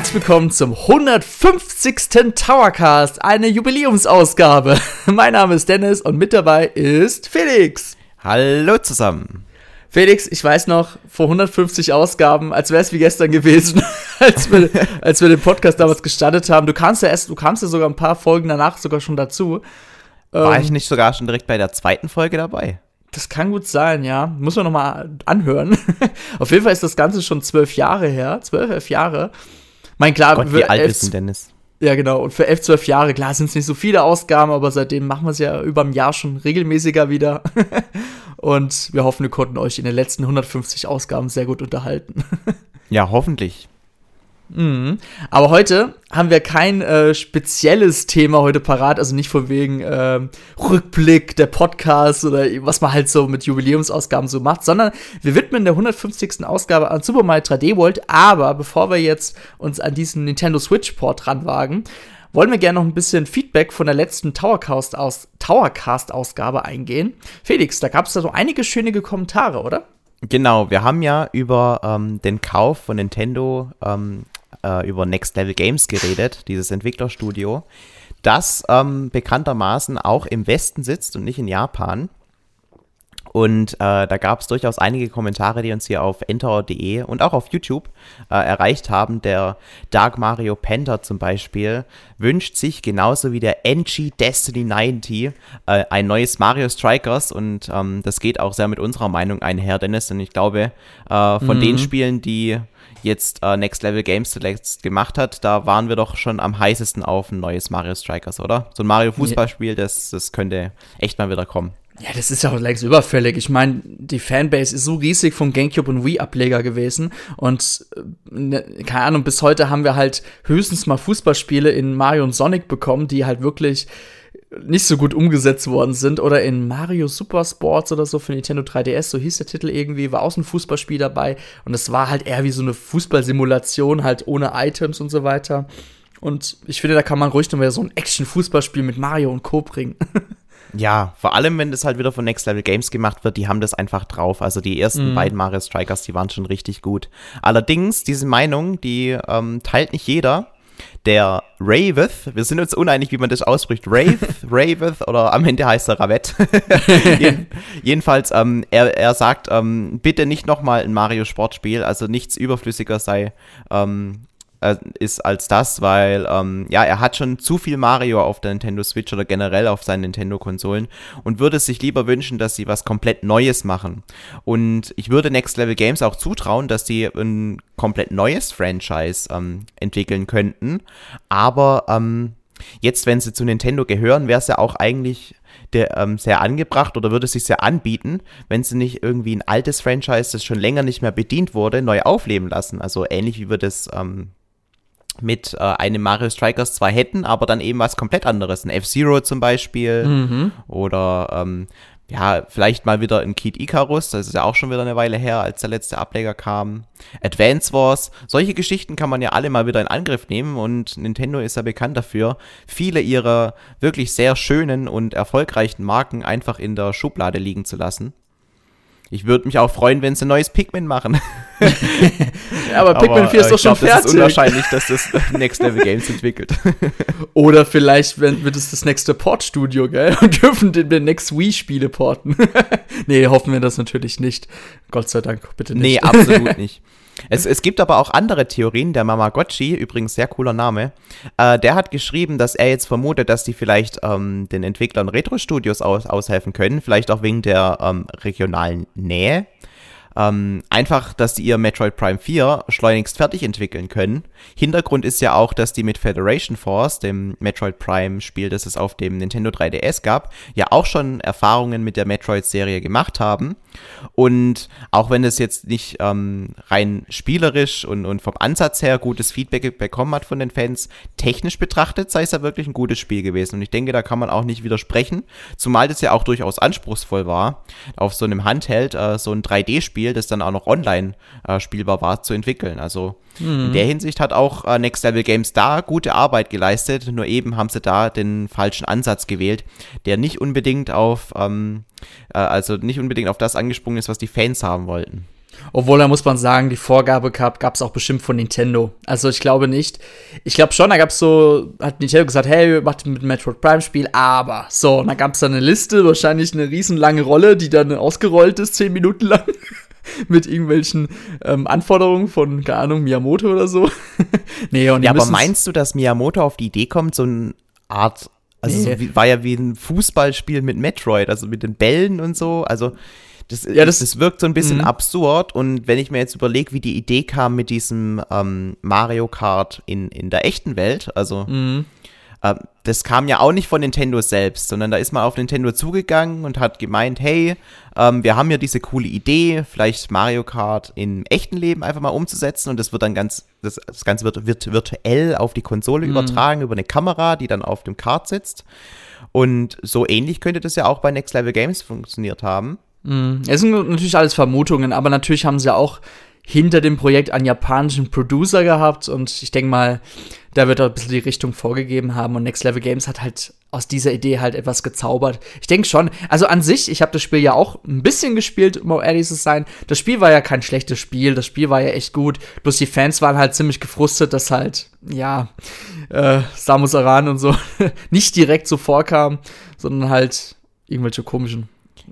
Herzlich willkommen zum 150. Towercast, eine Jubiläumsausgabe. Mein Name ist Dennis und mit dabei ist Felix. Hallo zusammen. Felix, ich weiß noch, vor 150 Ausgaben, als wäre es wie gestern gewesen, als, wir, als wir den Podcast damals gestartet haben. Du kamst ja erst, du kamst ja sogar ein paar Folgen danach sogar schon dazu. War ähm, ich nicht sogar schon direkt bei der zweiten Folge dabei? Das kann gut sein, ja. Muss man nochmal anhören. Auf jeden Fall ist das Ganze schon zwölf Jahre her. Zwölf, elf Jahre. Mein klar, Gott, wie alt ist denn Dennis? Ja, genau. Und für elf, zwölf Jahre, klar, sind es nicht so viele Ausgaben, aber seitdem machen wir es ja über ein Jahr schon regelmäßiger wieder. Und wir hoffen, wir konnten euch in den letzten 150 Ausgaben sehr gut unterhalten. ja, hoffentlich. Mhm. Aber heute haben wir kein äh, spezielles Thema heute parat, also nicht von wegen äh, Rückblick der Podcast oder was man halt so mit Jubiläumsausgaben so macht, sondern wir widmen der 150. Ausgabe an Super Mario 3D World. Aber bevor wir jetzt uns an diesen Nintendo Switch Port ranwagen, wollen wir gerne noch ein bisschen Feedback von der letzten Towercast aus Towercast eingehen. Felix, da gab es da so einige schöne Kommentare, oder? Genau, wir haben ja über ähm, den Kauf von Nintendo ähm, äh, über Next Level Games geredet, dieses Entwicklerstudio, das ähm, bekanntermaßen auch im Westen sitzt und nicht in Japan. Und äh, da gab es durchaus einige Kommentare, die uns hier auf enter.de und auch auf YouTube äh, erreicht haben. Der Dark Mario Panther zum Beispiel wünscht sich genauso wie der NG Destiny 90 äh, ein neues Mario Strikers und ähm, das geht auch sehr mit unserer Meinung einher, Dennis. Und ich glaube, äh, von mhm. den Spielen, die jetzt äh, Next Level Games zuletzt gemacht hat, da waren wir doch schon am heißesten auf ein neues Mario Strikers, oder? So ein Mario Fußballspiel, das, das könnte echt mal wieder kommen. Ja, das ist ja auch längst überfällig. Ich meine, die Fanbase ist so riesig vom GameCube und Wii-Ableger gewesen. Und äh, ne, keine Ahnung, bis heute haben wir halt höchstens mal Fußballspiele in Mario und Sonic bekommen, die halt wirklich nicht so gut umgesetzt worden sind. Oder in Mario Super Sports oder so für Nintendo 3DS, so hieß der Titel irgendwie, war auch so ein Fußballspiel dabei. Und es war halt eher wie so eine Fußballsimulation, halt ohne Items und so weiter. Und ich finde, da kann man ruhig noch mal so ein Action-Fußballspiel mit Mario und Co. bringen. Ja, vor allem, wenn das halt wieder von Next Level Games gemacht wird, die haben das einfach drauf. Also die ersten mhm. beiden Mario Strikers, die waren schon richtig gut. Allerdings, diese Meinung, die ähm, teilt nicht jeder der Raveth, wir sind uns uneinig, wie man das ausspricht, Raveth, Raveth oder am Ende heißt er. Jeden, jedenfalls, ähm, er, er sagt, ähm, bitte nicht nochmal ein Mario-Sportspiel, also nichts überflüssiger sei ähm, äh, ist als das, weil ähm, ja, er hat schon zu viel Mario auf der Nintendo Switch oder generell auf seinen Nintendo-Konsolen und würde sich lieber wünschen, dass sie was komplett Neues machen. Und ich würde Next Level Games auch zutrauen, dass sie ein komplett neues Franchise ähm, entwickeln könnten. Aber ähm, jetzt, wenn sie zu Nintendo gehören, wäre es ja auch eigentlich der, ähm, sehr angebracht oder würde sich sehr anbieten, wenn sie nicht irgendwie ein altes Franchise, das schon länger nicht mehr bedient wurde, neu aufleben lassen. Also ähnlich wie wir das ähm, mit äh, einem Mario Strikers zwar hätten, aber dann eben was komplett anderes. Ein F-Zero zum Beispiel mhm. oder ähm, ja, vielleicht mal wieder ein Kid Icarus, das ist ja auch schon wieder eine Weile her, als der letzte Ableger kam. Advance Wars, solche Geschichten kann man ja alle mal wieder in Angriff nehmen und Nintendo ist ja bekannt dafür, viele ihrer wirklich sehr schönen und erfolgreichen Marken einfach in der Schublade liegen zu lassen. Ich würde mich auch freuen, wenn sie ein neues Pikmin machen. ja, aber Pikmin 4 ist äh, doch schon glaub, fertig. Es ist unwahrscheinlich, dass das Next Level Games entwickelt. Oder vielleicht wird es das nächste Portstudio, gell? Und dürfen den Next Wii-Spiele porten. nee, hoffen wir das natürlich nicht. Gott sei Dank, bitte nicht. Nee, absolut nicht. Es, es gibt aber auch andere Theorien. Der Mamagotchi, übrigens sehr cooler Name, äh, der hat geschrieben, dass er jetzt vermutet, dass die vielleicht ähm, den Entwicklern Retro-Studios aus, aushelfen können, vielleicht auch wegen der ähm, regionalen Nähe ähm, einfach, dass die ihr Metroid Prime 4 schleunigst fertig entwickeln können. Hintergrund ist ja auch, dass die mit Federation Force, dem Metroid Prime Spiel, das es auf dem Nintendo 3DS gab, ja auch schon Erfahrungen mit der Metroid-Serie gemacht haben. Und auch wenn es jetzt nicht ähm, rein spielerisch und, und vom Ansatz her gutes Feedback bekommen hat von den Fans, technisch betrachtet sei es ja wirklich ein gutes Spiel gewesen. Und ich denke, da kann man auch nicht widersprechen, zumal das ja auch durchaus anspruchsvoll war, auf so einem Handheld äh, so ein 3D-Spiel Spiel, das dann auch noch online äh, spielbar war, zu entwickeln. Also mhm. in der Hinsicht hat auch äh, Next Level Games da gute Arbeit geleistet, nur eben haben sie da den falschen Ansatz gewählt, der nicht unbedingt auf, ähm, äh, also nicht unbedingt auf das angesprungen ist, was die Fans haben wollten. Obwohl, da muss man sagen, die Vorgabe gab es auch bestimmt von Nintendo. Also ich glaube nicht. Ich glaube schon, da gab es so, hat Nintendo gesagt, hey, macht mit Metroid Prime Spiel, aber so, und dann gab es da eine Liste, wahrscheinlich eine riesenlange Rolle, die dann ausgerollt ist, zehn Minuten lang. mit irgendwelchen ähm, Anforderungen von, keine Ahnung, Miyamoto oder so. nee, und ja, aber meinst du, dass Miyamoto auf die Idee kommt, so eine Art, also nee. so wie, war ja wie ein Fußballspiel mit Metroid, also mit den Bällen und so, also das, ja, das, das wirkt so ein bisschen mhm. absurd und wenn ich mir jetzt überlege, wie die Idee kam mit diesem ähm, Mario Kart in, in der echten Welt, also mhm. Das kam ja auch nicht von Nintendo selbst, sondern da ist man auf Nintendo zugegangen und hat gemeint, hey, ähm, wir haben ja diese coole Idee, vielleicht Mario Kart im echten Leben einfach mal umzusetzen und das wird dann ganz, das, das Ganze wird, wird virtuell auf die Konsole mhm. übertragen über eine Kamera, die dann auf dem Kart sitzt. Und so ähnlich könnte das ja auch bei Next Level Games funktioniert haben. Mhm. Es sind natürlich alles Vermutungen, aber natürlich haben sie auch hinter dem Projekt einen japanischen Producer gehabt und ich denke mal, da wird auch ein bisschen die Richtung vorgegeben haben und Next Level Games hat halt aus dieser Idee halt etwas gezaubert. Ich denke schon, also an sich, ich habe das Spiel ja auch ein bisschen gespielt, um ehrlich zu sein. Das Spiel war ja kein schlechtes Spiel, das Spiel war ja echt gut, bloß die Fans waren halt ziemlich gefrustet, dass halt, ja, äh, Samus Aran und so nicht direkt so vorkam, sondern halt irgendwelche komischen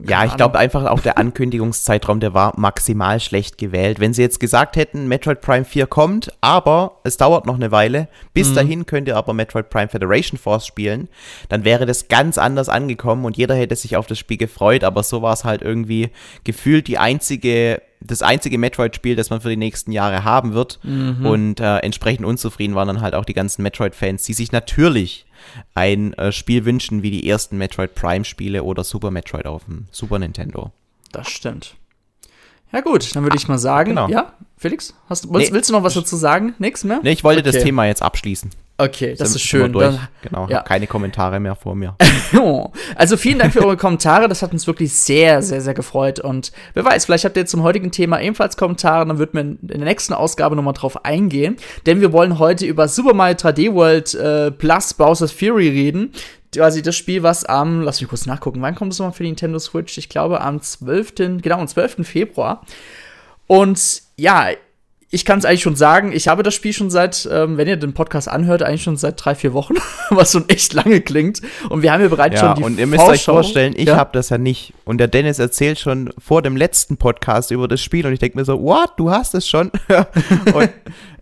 ja, ich glaube einfach auch der Ankündigungszeitraum, der war maximal schlecht gewählt. Wenn sie jetzt gesagt hätten, Metroid Prime 4 kommt, aber es dauert noch eine Weile, bis mhm. dahin könnt ihr aber Metroid Prime Federation Force spielen, dann wäre das ganz anders angekommen und jeder hätte sich auf das Spiel gefreut, aber so war es halt irgendwie gefühlt die einzige das einzige Metroid-Spiel, das man für die nächsten Jahre haben wird. Mhm. Und äh, entsprechend unzufrieden waren dann halt auch die ganzen Metroid-Fans, die sich natürlich ein äh, Spiel wünschen wie die ersten Metroid Prime-Spiele oder Super Metroid auf dem Super Nintendo. Das stimmt. Ja, gut, dann würde ich mal sagen, genau. ja, Felix, hast, willst, nee. willst, du noch was dazu sagen? Nix mehr? Nee, ich wollte okay. das Thema jetzt abschließen. Okay, das ist schön. Dann, genau, ja. keine Kommentare mehr vor mir. also vielen Dank für eure Kommentare, das hat uns wirklich sehr, sehr, sehr gefreut. Und wer weiß, vielleicht habt ihr zum heutigen Thema ebenfalls Kommentare, dann wird man in der nächsten Ausgabe nochmal drauf eingehen. Denn wir wollen heute über Super Mario 3D World äh, plus Bowser's Fury reden quasi das Spiel, was am, lass mich kurz nachgucken, wann kommt es nochmal für die Nintendo Switch? Ich glaube am 12., genau, am 12. Februar. Und ja, ich kann es eigentlich schon sagen, ich habe das Spiel schon seit, ähm, wenn ihr den Podcast anhört, eigentlich schon seit drei, vier Wochen, was schon echt lange klingt. Und wir haben ja bereits ja, schon die Und ihr müsst Vorschau. euch vorstellen, ich ja? habe das ja nicht. Und der Dennis erzählt schon vor dem letzten Podcast über das Spiel und ich denke mir so, what, du hast es schon? und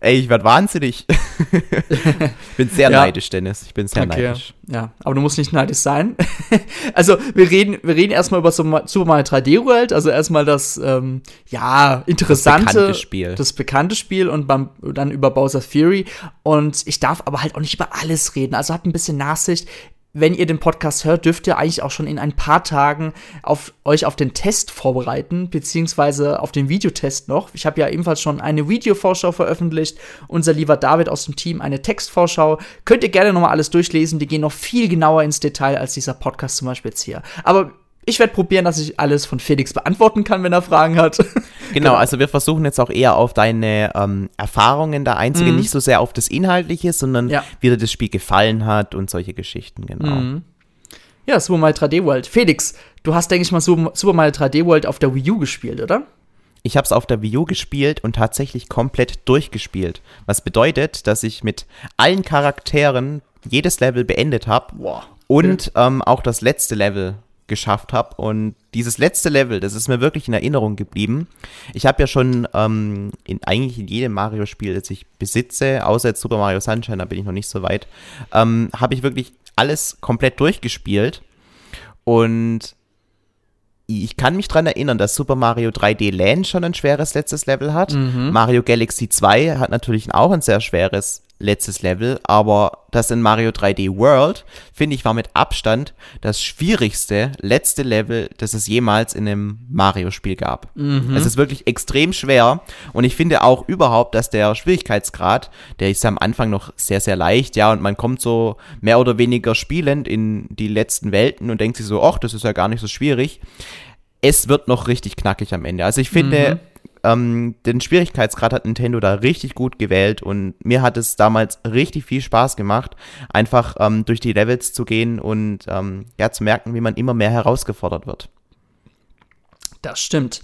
ey, ich werde wahnsinnig. ich bin sehr ja. neidisch, Dennis. Ich bin sehr okay. neidisch. Ja, aber du musst nicht neidisch sein. also, wir reden, wir reden erstmal über Super Mario 3D World, also erstmal das, ähm, ja, interessante, das bekannte Spiel. Das bekannte Spiel und beim, dann über Bowser's Fury. Und ich darf aber halt auch nicht über alles reden. Also habt ein bisschen Nachsicht. Wenn ihr den Podcast hört, dürft ihr eigentlich auch schon in ein paar Tagen auf, euch auf den Test vorbereiten, beziehungsweise auf den Videotest noch. Ich habe ja ebenfalls schon eine Videovorschau veröffentlicht. Unser lieber David aus dem Team eine Textvorschau. Könnt ihr gerne nochmal alles durchlesen. Die gehen noch viel genauer ins Detail als dieser Podcast zum Beispiel jetzt hier. Aber ich werde probieren, dass ich alles von Felix beantworten kann, wenn er Fragen hat. Genau, also wir versuchen jetzt auch eher auf deine ähm, Erfahrungen da einzugehen, mhm. nicht so sehr auf das Inhaltliche, sondern ja. wie dir das Spiel gefallen hat und solche Geschichten, genau. Mhm. Ja, Super Mario 3D World. Felix, du hast, denke ich mal, Super Mario 3D World auf der Wii U gespielt, oder? Ich habe es auf der Wii U gespielt und tatsächlich komplett durchgespielt. Was bedeutet, dass ich mit allen Charakteren jedes Level beendet habe. Wow. Und ähm, auch das letzte Level geschafft habe. Und dieses letzte Level, das ist mir wirklich in Erinnerung geblieben. Ich habe ja schon ähm, in, eigentlich in jedem Mario-Spiel, das ich besitze, außer jetzt Super Mario Sunshine, da bin ich noch nicht so weit, ähm, habe ich wirklich alles komplett durchgespielt. Und ich kann mich daran erinnern, dass Super Mario 3D Land schon ein schweres letztes Level hat. Mhm. Mario Galaxy 2 hat natürlich auch ein sehr schweres letztes Level, aber das in Mario 3D World, finde ich, war mit Abstand das schwierigste letzte Level, das es jemals in einem Mario-Spiel gab. Mhm. Es ist wirklich extrem schwer und ich finde auch überhaupt, dass der Schwierigkeitsgrad, der ist am Anfang noch sehr, sehr leicht, ja, und man kommt so mehr oder weniger spielend in die letzten Welten und denkt sich so, ach, das ist ja gar nicht so schwierig. Es wird noch richtig knackig am Ende. Also ich finde, mhm ähm, den Schwierigkeitsgrad hat Nintendo da richtig gut gewählt und mir hat es damals richtig viel Spaß gemacht, einfach ähm, durch die Levels zu gehen und ähm, ja, zu merken, wie man immer mehr herausgefordert wird. Das stimmt.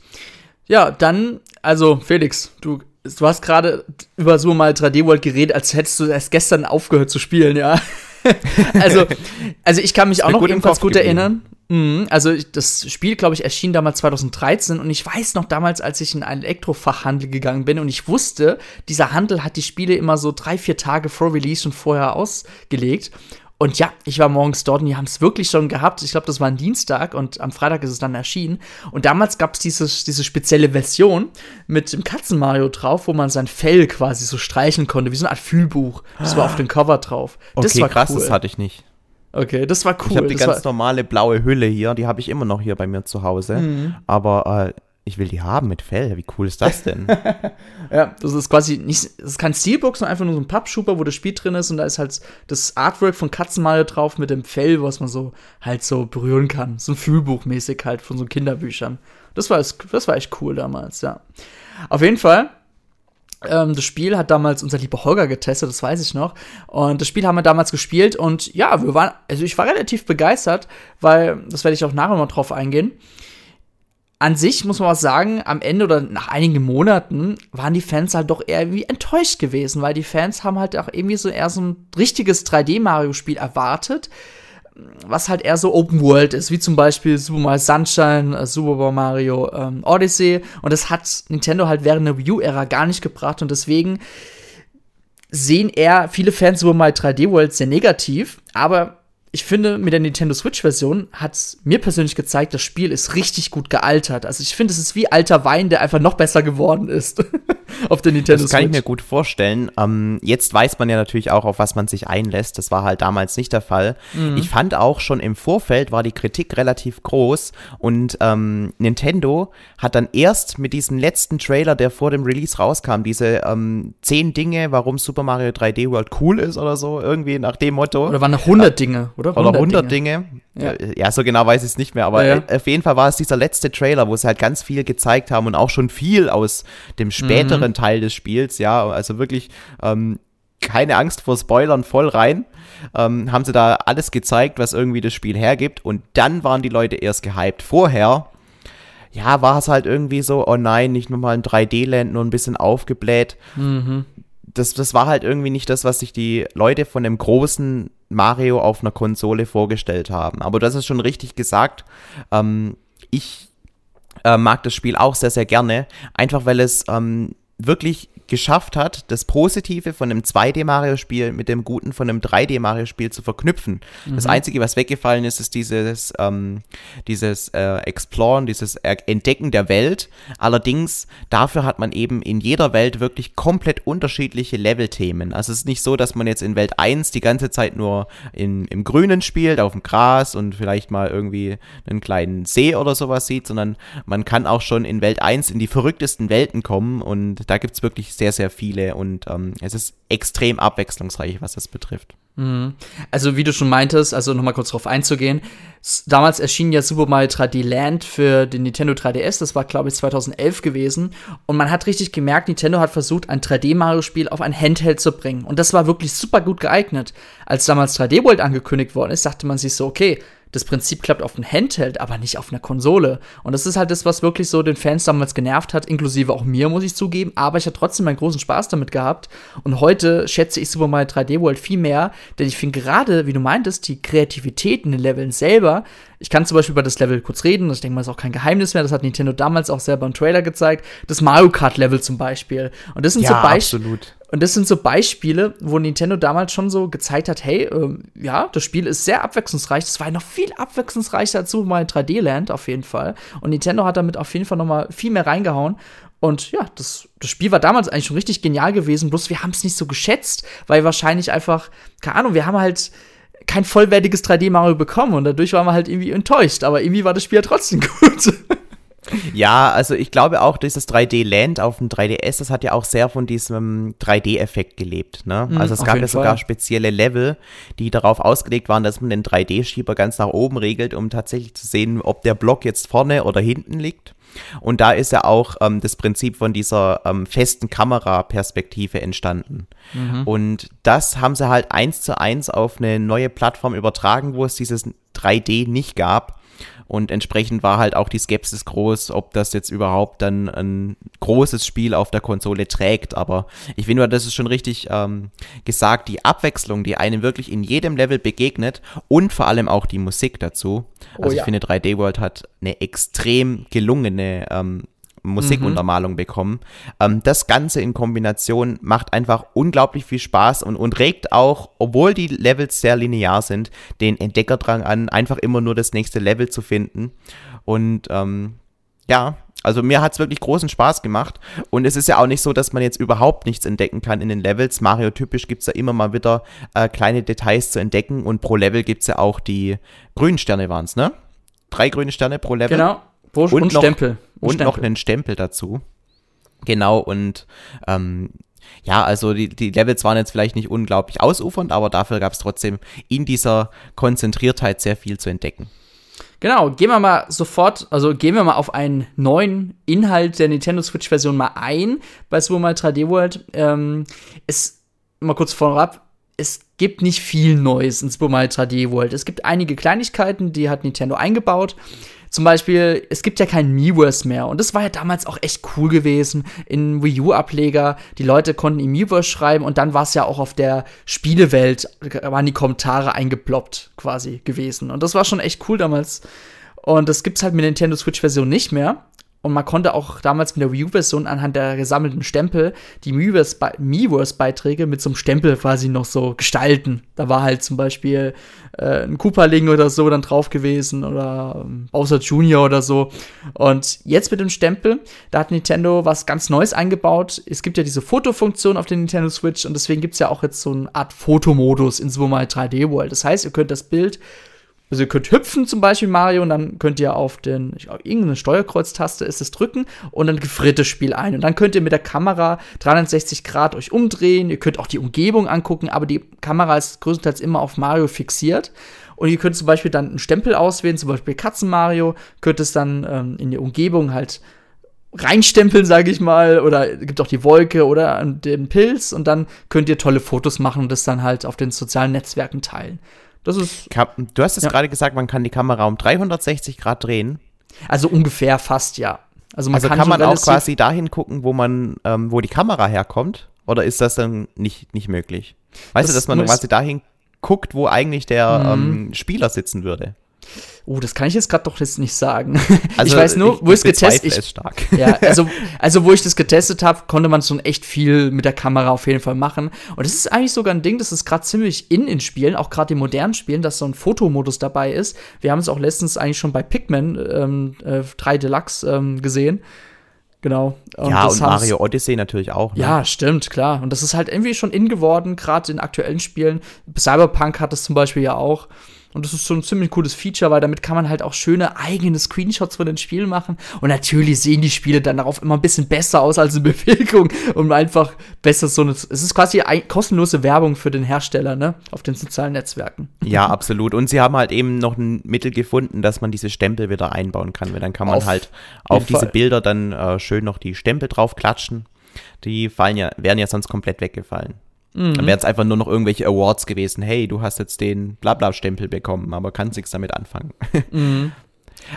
Ja, dann, also Felix, du, du hast gerade über Super Mario 3D World geredet, als hättest du erst gestern aufgehört zu spielen, ja. also, also ich kann mich auch noch gut ebenfalls gut erinnern. Mhm, also das Spiel, glaube ich, erschien damals 2013 und ich weiß noch damals, als ich in einen Elektrofachhandel gegangen bin und ich wusste, dieser Handel hat die Spiele immer so drei, vier Tage vor Release schon vorher ausgelegt. Und ja, ich war morgens dort und die haben es wirklich schon gehabt. Ich glaube, das war ein Dienstag und am Freitag ist es dann erschienen. Und damals gab es diese, spezielle Version mit dem Katzen-Mario drauf, wo man sein Fell quasi so streichen konnte, wie so eine Art Fühlbuch. Das war auf dem Cover drauf. Das okay, war krass, cool. das hatte ich nicht. Okay, das war cool. Ich habe die das ganz normale blaue Hülle hier, die habe ich immer noch hier bei mir zu Hause. Mhm. Aber äh, ich will die haben mit Fell. Wie cool ist das denn? ja, das ist quasi nicht, das ist kein Steelbook, sondern einfach nur so ein Pappschuber, wo das Spiel drin ist und da ist halt das Artwork von Katzenmario drauf mit dem Fell, was man so halt so berühren kann. So ein Fühlbuchmäßig halt von so Kinderbüchern. Das war, das war echt cool damals, ja. Auf jeden Fall, ähm, das Spiel hat damals unser lieber Holger getestet, das weiß ich noch. Und das Spiel haben wir damals gespielt und ja, wir waren, also ich war relativ begeistert, weil, das werde ich auch nachher noch drauf eingehen an sich muss man was sagen, am Ende oder nach einigen Monaten waren die Fans halt doch eher irgendwie enttäuscht gewesen, weil die Fans haben halt auch irgendwie so eher so ein richtiges 3D-Mario-Spiel erwartet, was halt eher so Open World ist, wie zum Beispiel Super Mario Sunshine, äh, Super Mario ähm, Odyssey. Und das hat Nintendo halt während der Wii U-Ära gar nicht gebracht und deswegen sehen eher viele Fans Super Mario 3D World sehr negativ, aber ich finde, mit der Nintendo Switch-Version hat es mir persönlich gezeigt, das Spiel ist richtig gut gealtert. Also ich finde, es ist wie alter Wein, der einfach noch besser geworden ist auf der Nintendo Switch. Das kann Switch. ich mir gut vorstellen. Ähm, jetzt weiß man ja natürlich auch, auf was man sich einlässt. Das war halt damals nicht der Fall. Mhm. Ich fand auch schon im Vorfeld war die Kritik relativ groß und ähm, Nintendo hat dann erst mit diesem letzten Trailer, der vor dem Release rauskam, diese ähm, zehn Dinge, warum Super Mario 3D World cool ist oder so, irgendwie nach dem Motto. Oder waren noch 100 äh, Dinge, oder? 100 oder 100 Dinge. Dinge. Ja. ja. so genau weiß ich es nicht mehr, aber ja, ja. auf jeden Fall war es dieser letzte Trailer, wo sie halt ganz viel gezeigt haben und auch schon viel aus dem späteren mhm. Teil des Spiels, ja, also wirklich ähm, keine Angst vor Spoilern, voll rein. Ähm, haben sie da alles gezeigt, was irgendwie das Spiel hergibt und dann waren die Leute erst gehypt. Vorher ja, war es halt irgendwie so, oh nein, nicht nur mal ein 3D-Land, nur ein bisschen aufgebläht. Mhm. Das, das war halt irgendwie nicht das, was sich die Leute von dem großen Mario auf einer Konsole vorgestellt haben. Aber das ist schon richtig gesagt. Ähm, ich äh, mag das Spiel auch sehr, sehr gerne, einfach weil es ähm, wirklich geschafft hat, das Positive von einem 2D-Mario-Spiel mit dem Guten von einem 3D-Mario-Spiel zu verknüpfen. Mhm. Das Einzige, was weggefallen ist, ist dieses, ähm, dieses äh, Exploren, dieses Entdecken der Welt. Allerdings, dafür hat man eben in jeder Welt wirklich komplett unterschiedliche Level-Themen. Also es ist nicht so, dass man jetzt in Welt 1 die ganze Zeit nur in, im Grünen spielt, auf dem Gras und vielleicht mal irgendwie einen kleinen See oder sowas sieht, sondern man kann auch schon in Welt 1 in die verrücktesten Welten kommen und da gibt es wirklich sehr, sehr viele und ähm, es ist extrem abwechslungsreich, was das betrifft. Mhm. Also wie du schon meintest, also nochmal kurz drauf einzugehen, damals erschien ja Super Mario 3D Land für den Nintendo 3DS, das war glaube ich 2011 gewesen und man hat richtig gemerkt, Nintendo hat versucht, ein 3D-Mario-Spiel auf ein Handheld zu bringen und das war wirklich super gut geeignet. Als damals 3D World angekündigt worden ist, dachte man sich so, okay, das Prinzip klappt auf einem Handheld, aber nicht auf einer Konsole. Und das ist halt das, was wirklich so den Fans damals genervt hat, inklusive auch mir, muss ich zugeben. Aber ich habe trotzdem meinen großen Spaß damit gehabt. Und heute schätze ich Super Mario 3D World viel mehr, denn ich finde gerade, wie du meintest, die Kreativität in den Leveln selber. Ich kann zum Beispiel über das Level kurz reden, ich denke mal, ist auch kein Geheimnis mehr. Das hat Nintendo damals auch selber im Trailer gezeigt. Das Mario Kart Level zum Beispiel. Und das sind ja, so Beispiele. Und das sind so Beispiele, wo Nintendo damals schon so gezeigt hat, hey, ähm, ja, das Spiel ist sehr abwechslungsreich. Das war noch viel abwechslungsreicher als Super Mario 3D Land auf jeden Fall. Und Nintendo hat damit auf jeden Fall noch mal viel mehr reingehauen. Und ja, das, das Spiel war damals eigentlich schon richtig genial gewesen. Bloß wir haben es nicht so geschätzt, weil wahrscheinlich einfach, keine Ahnung, wir haben halt kein vollwertiges 3D Mario bekommen und dadurch waren wir halt irgendwie enttäuscht. Aber irgendwie war das Spiel ja trotzdem gut. Ja, also ich glaube auch, dieses 3D-Land auf dem 3DS, das hat ja auch sehr von diesem 3D-Effekt gelebt. Ne? Mhm, also es gab ja sogar Fall. spezielle Level, die darauf ausgelegt waren, dass man den 3D-Schieber ganz nach oben regelt, um tatsächlich zu sehen, ob der Block jetzt vorne oder hinten liegt. Und da ist ja auch ähm, das Prinzip von dieser ähm, festen Kameraperspektive entstanden. Mhm. Und das haben sie halt eins zu eins auf eine neue Plattform übertragen, wo es dieses 3D nicht gab. Und entsprechend war halt auch die Skepsis groß, ob das jetzt überhaupt dann ein großes Spiel auf der Konsole trägt. Aber ich finde, das ist schon richtig ähm, gesagt, die Abwechslung, die einem wirklich in jedem Level begegnet und vor allem auch die Musik dazu. Oh, also ich finde, 3D World hat eine extrem gelungene ähm, Musikuntermalung mhm. bekommen. Ähm, das Ganze in Kombination macht einfach unglaublich viel Spaß und, und regt auch, obwohl die Levels sehr linear sind, den Entdeckerdrang an, einfach immer nur das nächste Level zu finden. Und ähm, ja, also mir hat es wirklich großen Spaß gemacht. Und es ist ja auch nicht so, dass man jetzt überhaupt nichts entdecken kann in den Levels. Mario-typisch gibt es ja immer mal wieder äh, kleine Details zu entdecken. Und pro Level gibt es ja auch die grünen Sterne waren es, ne? Drei grüne Sterne pro Level. Genau. Und, und noch, Stempel. Und, Stempel. noch einen Stempel dazu. Genau, und ähm, ja, also die, die Levels waren jetzt vielleicht nicht unglaublich ausufernd, aber dafür gab es trotzdem in dieser Konzentriertheit sehr viel zu entdecken. Genau, gehen wir mal sofort, also gehen wir mal auf einen neuen Inhalt der Nintendo Switch-Version mal ein bei Super Mario 3D World. Ähm, es, mal kurz vorab, es gibt nicht viel Neues in Super Mario 3D World. Es gibt einige Kleinigkeiten, die hat Nintendo eingebaut. Zum Beispiel, es gibt ja kein Miiverse mehr. Und das war ja damals auch echt cool gewesen in Wii U-Ableger. Die Leute konnten im Miiverse schreiben und dann war es ja auch auf der Spielewelt, waren die Kommentare eingeploppt quasi gewesen. Und das war schon echt cool damals. Und das gibt's halt mit der Nintendo Switch-Version nicht mehr. Und man konnte auch damals mit der Wii U-Version anhand der gesammelten Stempel die Miiverse-Beiträge mit so einem Stempel quasi noch so gestalten. Da war halt zum Beispiel äh, ein Koopa-Ling oder so dann drauf gewesen oder ähm, Bowser Jr. oder so. Und jetzt mit dem Stempel, da hat Nintendo was ganz Neues eingebaut. Es gibt ja diese Fotofunktion auf der Nintendo Switch und deswegen gibt es ja auch jetzt so eine Art Fotomodus in Super Mario 3D World. Das heißt, ihr könnt das Bild also ihr könnt hüpfen zum Beispiel Mario und dann könnt ihr auf den, ich glaube, irgendeine Steuerkreuztaste ist es drücken und dann gefriert das Spiel ein. Und dann könnt ihr mit der Kamera 360 Grad euch umdrehen. Ihr könnt auch die Umgebung angucken, aber die Kamera ist größtenteils immer auf Mario fixiert. Und ihr könnt zum Beispiel dann einen Stempel auswählen, zum Beispiel Katzen Mario, könnt es dann ähm, in die Umgebung halt reinstempeln, sage ich mal, oder gibt auch die Wolke oder den Pilz und dann könnt ihr tolle Fotos machen und das dann halt auf den sozialen Netzwerken teilen. Das ist. Du hast es ja. gerade gesagt, man kann die Kamera um 360 Grad drehen. Also ungefähr fast, ja. Also man also kann, kann man auch quasi dahin gucken, wo man, ähm, wo die Kamera herkommt? Oder ist das dann nicht, nicht möglich? Weißt das du, dass man quasi dahin guckt, wo eigentlich der mhm. ähm, Spieler sitzen würde? Oh, das kann ich jetzt gerade doch jetzt nicht sagen. Also, ich weiß nur, wo ich es getestet ich, stark. Ja, also, also wo ich das getestet habe, konnte man schon echt viel mit der Kamera auf jeden Fall machen. Und das ist eigentlich sogar ein Ding, das ist gerade ziemlich in in Spielen, auch gerade in modernen Spielen, dass so ein Fotomodus dabei ist. Wir haben es auch letztens eigentlich schon bei Pikmin ähm, äh, 3 Deluxe ähm, gesehen. Genau. Und ja, und Mario Odyssey natürlich auch. Ne? Ja, stimmt, klar. Und das ist halt irgendwie schon in geworden, gerade in aktuellen Spielen. Cyberpunk hat es zum Beispiel ja auch. Und das ist so ein ziemlich cooles Feature, weil damit kann man halt auch schöne eigene Screenshots von den Spielen machen. Und natürlich sehen die Spiele dann darauf immer ein bisschen besser aus als in Bewegung, um einfach besser so eine. Es ist quasi kostenlose Werbung für den Hersteller, ne? Auf den sozialen Netzwerken. Ja, absolut. Und sie haben halt eben noch ein Mittel gefunden, dass man diese Stempel wieder einbauen kann. Weil dann kann man auf halt auf diese Fall. Bilder dann äh, schön noch die Stempel drauf klatschen. Die fallen ja, wären ja sonst komplett weggefallen. Mhm. Dann wären es einfach nur noch irgendwelche Awards gewesen. Hey, du hast jetzt den Blabla-Stempel bekommen, aber kannst nichts damit anfangen. Mhm.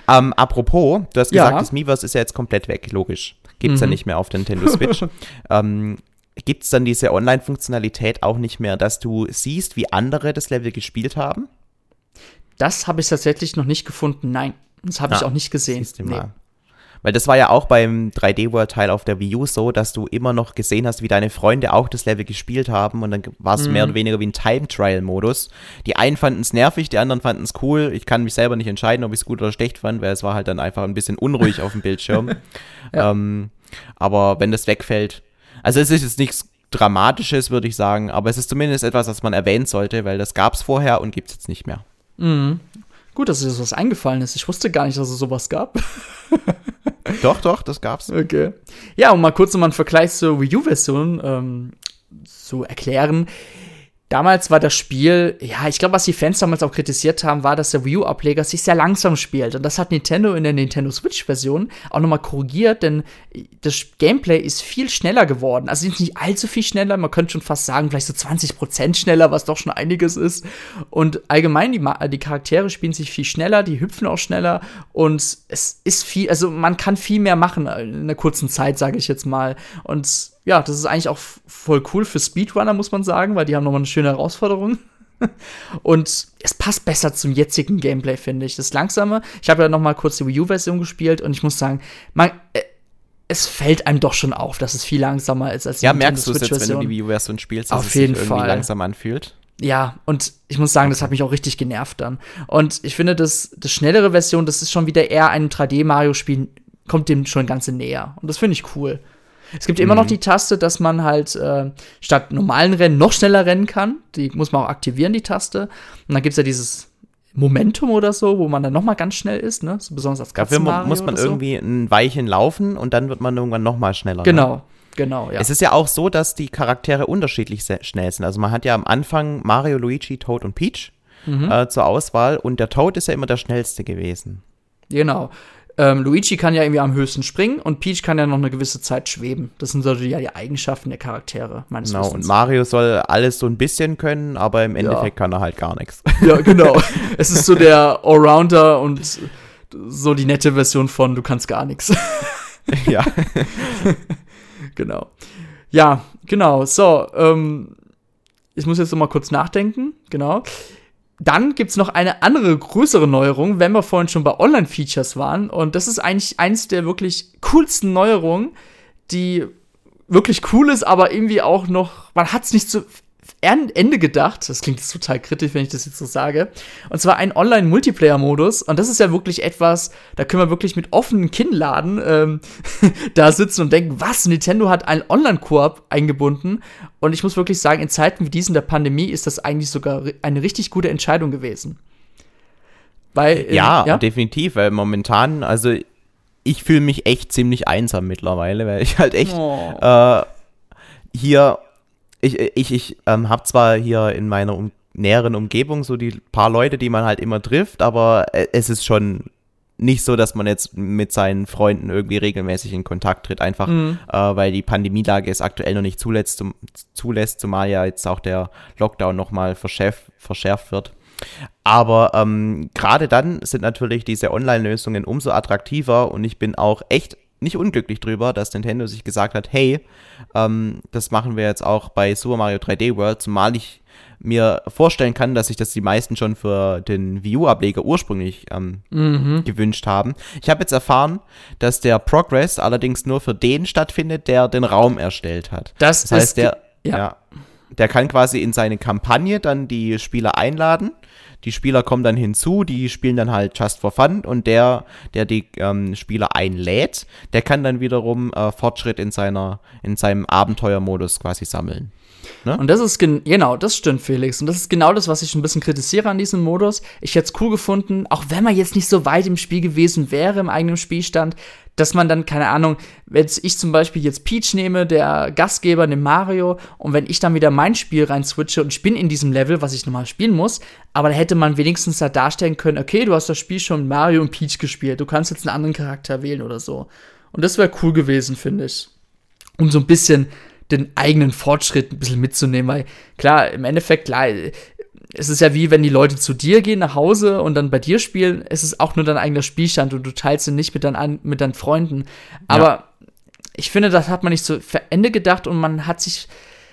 ähm, apropos, du hast gesagt, ja. das Miiverse ist ja jetzt komplett weg, logisch. Gibt es mhm. ja nicht mehr auf der Nintendo Switch. ähm, Gibt es dann diese Online-Funktionalität auch nicht mehr, dass du siehst, wie andere das Level gespielt haben? Das habe ich tatsächlich noch nicht gefunden, nein. Das habe ah, ich auch nicht gesehen. Siehst du nee. mal. Weil das war ja auch beim 3D-World-Teil auf der Wii U so, dass du immer noch gesehen hast, wie deine Freunde auch das Level gespielt haben und dann war es mhm. mehr oder weniger wie ein Time-Trial-Modus. Die einen fanden es nervig, die anderen fanden es cool. Ich kann mich selber nicht entscheiden, ob ich es gut oder schlecht fand, weil es war halt dann einfach ein bisschen unruhig auf dem Bildschirm. ja. ähm, aber wenn das wegfällt, also es ist jetzt nichts Dramatisches, würde ich sagen, aber es ist zumindest etwas, was man erwähnen sollte, weil das gab es vorher und gibt es jetzt nicht mehr. Mhm. Gut, dass dir sowas eingefallen ist. Ich wusste gar nicht, dass es sowas gab. doch, doch, das gab's. Okay. Ja, um mal kurz nochmal einen Vergleich zur Wii U-Version ähm, zu erklären. Damals war das Spiel, ja, ich glaube, was die Fans damals auch kritisiert haben, war, dass der Wii U-Ableger sich sehr langsam spielt. Und das hat Nintendo in der Nintendo Switch-Version auch nochmal korrigiert, denn das Gameplay ist viel schneller geworden. Also nicht allzu viel schneller, man könnte schon fast sagen, vielleicht so 20% schneller, was doch schon einiges ist. Und allgemein, die, die Charaktere spielen sich viel schneller, die hüpfen auch schneller und es ist viel, also man kann viel mehr machen in einer kurzen Zeit, sage ich jetzt mal. Und ja, das ist eigentlich auch voll cool für Speedrunner, muss man sagen, weil die haben nochmal eine schöne Herausforderung. und es passt besser zum jetzigen Gameplay, finde ich. Das Langsame. Ich habe ja noch mal kurz die Wii U-Version gespielt und ich muss sagen, man, äh, es fällt einem doch schon auf, dass es viel langsamer ist als die Ja, merkst du es jetzt, wenn du die Wii U-Version spielst, dass auf es jeden sich irgendwie Fall. langsam anfühlt? Ja, und ich muss sagen, das hat mich auch richtig genervt dann. Und ich finde, das, das schnellere Version, das ist schon wieder eher ein 3D-Mario-Spiel, kommt dem schon ganz näher. Und das finde ich cool. Es gibt mhm. immer noch mhm. die Taste, dass man halt äh, statt normalen Rennen noch schneller rennen kann. Die muss man auch aktivieren, die Taste. Und dann gibt es ja dieses Momentum oder so, wo man dann noch mal ganz schnell ist, ne? So besonders als Dafür muss man irgendwie so. ein Weilchen laufen und dann wird man irgendwann noch mal schneller. Genau. Ne? Genau, ja. Es ist ja auch so, dass die Charaktere unterschiedlich schnell sind. Also man hat ja am Anfang Mario, Luigi, Toad und Peach mhm. äh, zur Auswahl und der Toad ist ja immer der schnellste gewesen. Genau. Ähm, Luigi kann ja irgendwie am höchsten springen und Peach kann ja noch eine gewisse Zeit schweben. Das sind so die, ja die Eigenschaften der Charaktere, meines Genau, Wissens. und Mario soll alles so ein bisschen können, aber im Endeffekt ja. kann er halt gar nichts. Ja, genau. es ist so der Allrounder und so die nette Version von du kannst gar nichts. ja. genau. Ja, genau. So, ähm, ich muss jetzt noch mal kurz nachdenken. Genau. Dann gibt es noch eine andere größere Neuerung, wenn wir vorhin schon bei Online-Features waren. Und das ist eigentlich eins der wirklich coolsten Neuerungen, die wirklich cool ist, aber irgendwie auch noch, man hat es nicht so Ende gedacht. Das klingt total kritisch, wenn ich das jetzt so sage. Und zwar ein Online-Multiplayer-Modus. Und das ist ja wirklich etwas, da können wir wirklich mit offenen Kinnladen ähm, da sitzen und denken, was? Nintendo hat einen Online-Koop eingebunden. Und ich muss wirklich sagen, in Zeiten wie diesen der Pandemie ist das eigentlich sogar eine richtig gute Entscheidung gewesen. Weil, äh, ja, ja, definitiv, weil momentan, also ich fühle mich echt ziemlich einsam mittlerweile, weil ich halt echt oh. äh, hier ich, ich, ich ähm, habe zwar hier in meiner um näheren Umgebung so die paar Leute, die man halt immer trifft, aber äh, es ist schon nicht so, dass man jetzt mit seinen Freunden irgendwie regelmäßig in Kontakt tritt, einfach mhm. äh, weil die Pandemielage es aktuell noch nicht zulässt, zum, zulässt zumal ja jetzt auch der Lockdown nochmal verschärft, verschärft wird. Aber ähm, gerade dann sind natürlich diese Online-Lösungen umso attraktiver und ich bin auch echt nicht unglücklich drüber, dass Nintendo sich gesagt hat, hey, ähm, das machen wir jetzt auch bei Super Mario 3D World, zumal ich mir vorstellen kann, dass sich das die meisten schon für den Wii U-Ableger ursprünglich ähm, mhm. gewünscht haben. Ich habe jetzt erfahren, dass der Progress allerdings nur für den stattfindet, der den Raum erstellt hat. Das, das heißt, der, ja. ja. der kann quasi in seine Kampagne dann die Spieler einladen die Spieler kommen dann hinzu, die spielen dann halt just for fun und der, der die ähm, Spieler einlädt, der kann dann wiederum äh, Fortschritt in seiner, in seinem Abenteuermodus quasi sammeln. Ne? Und das ist genau, das stimmt, Felix. Und das ist genau das, was ich ein bisschen kritisiere an diesem Modus. Ich hätte es cool gefunden, auch wenn man jetzt nicht so weit im Spiel gewesen wäre, im eigenen Spielstand, dass man dann, keine Ahnung, wenn ich zum Beispiel jetzt Peach nehme, der Gastgeber, den Mario, und wenn ich dann wieder mein Spiel rein switche und ich bin in diesem Level, was ich nochmal spielen muss, aber da hätte man wenigstens da darstellen können, okay, du hast das Spiel schon mit Mario und Peach gespielt, du kannst jetzt einen anderen Charakter wählen oder so. Und das wäre cool gewesen, finde ich. Um so ein bisschen den eigenen Fortschritt ein bisschen mitzunehmen, weil klar, im Endeffekt, klar, es ist ja wie wenn die Leute zu dir gehen nach Hause und dann bei dir spielen, es ist auch nur dein eigener Spielstand und du teilst ihn nicht mit, dein, mit deinen Freunden. Aber ja. ich finde, das hat man nicht zu Ende gedacht und man hat sich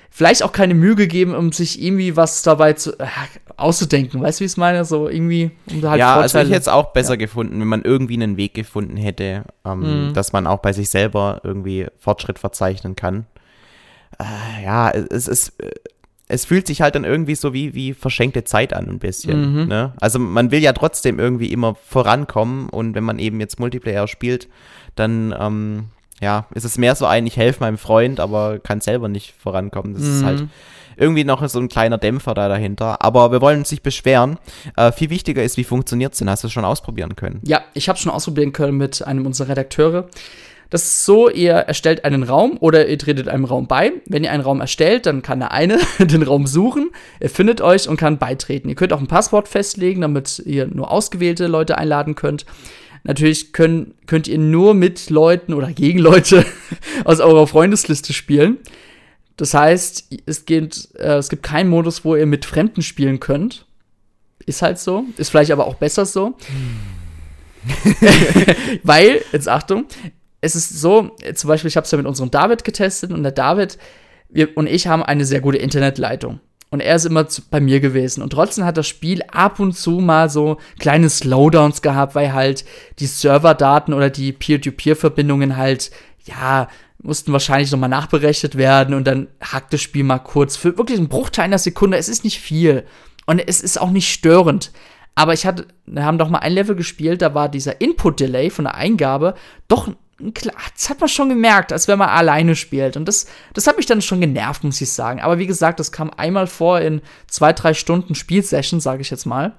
vielleicht auch keine Mühe gegeben, um sich irgendwie was dabei zu, äh, auszudenken. Weißt du, wie ich es meine? So irgendwie, um halt Ja, Vorteile. also ich hätte es auch besser ja. gefunden, wenn man irgendwie einen Weg gefunden hätte, ähm, mhm. dass man auch bei sich selber irgendwie Fortschritt verzeichnen kann. Äh, ja, es ist äh, es fühlt sich halt dann irgendwie so wie, wie verschenkte Zeit an, ein bisschen. Mhm. Ne? Also man will ja trotzdem irgendwie immer vorankommen und wenn man eben jetzt Multiplayer spielt, dann ähm, ja, ist es mehr so ein, ich helfe meinem Freund, aber kann selber nicht vorankommen. Das mhm. ist halt irgendwie noch so ein kleiner Dämpfer da dahinter. Aber wir wollen uns nicht beschweren. Äh, viel wichtiger ist, wie funktioniert es denn? Hast du es schon ausprobieren können? Ja, ich habe schon ausprobieren können mit einem unserer Redakteure. Das ist so, ihr erstellt einen Raum oder ihr tretet einem Raum bei. Wenn ihr einen Raum erstellt, dann kann der eine den Raum suchen, er findet euch und kann beitreten. Ihr könnt auch ein Passwort festlegen, damit ihr nur ausgewählte Leute einladen könnt. Natürlich können, könnt ihr nur mit Leuten oder gegen Leute aus eurer Freundesliste spielen. Das heißt, es, geht, äh, es gibt keinen Modus, wo ihr mit Fremden spielen könnt. Ist halt so. Ist vielleicht aber auch besser so. Weil, jetzt Achtung, es ist so, zum Beispiel, ich habe es ja mit unserem David getestet und der David wir, und ich haben eine sehr gute Internetleitung. Und er ist immer zu, bei mir gewesen. Und trotzdem hat das Spiel ab und zu mal so kleine Slowdowns gehabt, weil halt die Serverdaten oder die Peer-to-Peer-Verbindungen halt, ja, mussten wahrscheinlich nochmal nachberechnet werden und dann hackt das Spiel mal kurz für wirklich einen Bruchteil einer Sekunde. Es ist nicht viel. Und es ist auch nicht störend. Aber ich hatte, wir haben doch mal ein Level gespielt, da war dieser Input-Delay von der Eingabe doch klar, das hat man schon gemerkt, als wenn man alleine spielt. Und das, das hat mich dann schon genervt, muss ich sagen. Aber wie gesagt, das kam einmal vor in zwei, drei Stunden Spielsession, sage ich jetzt mal.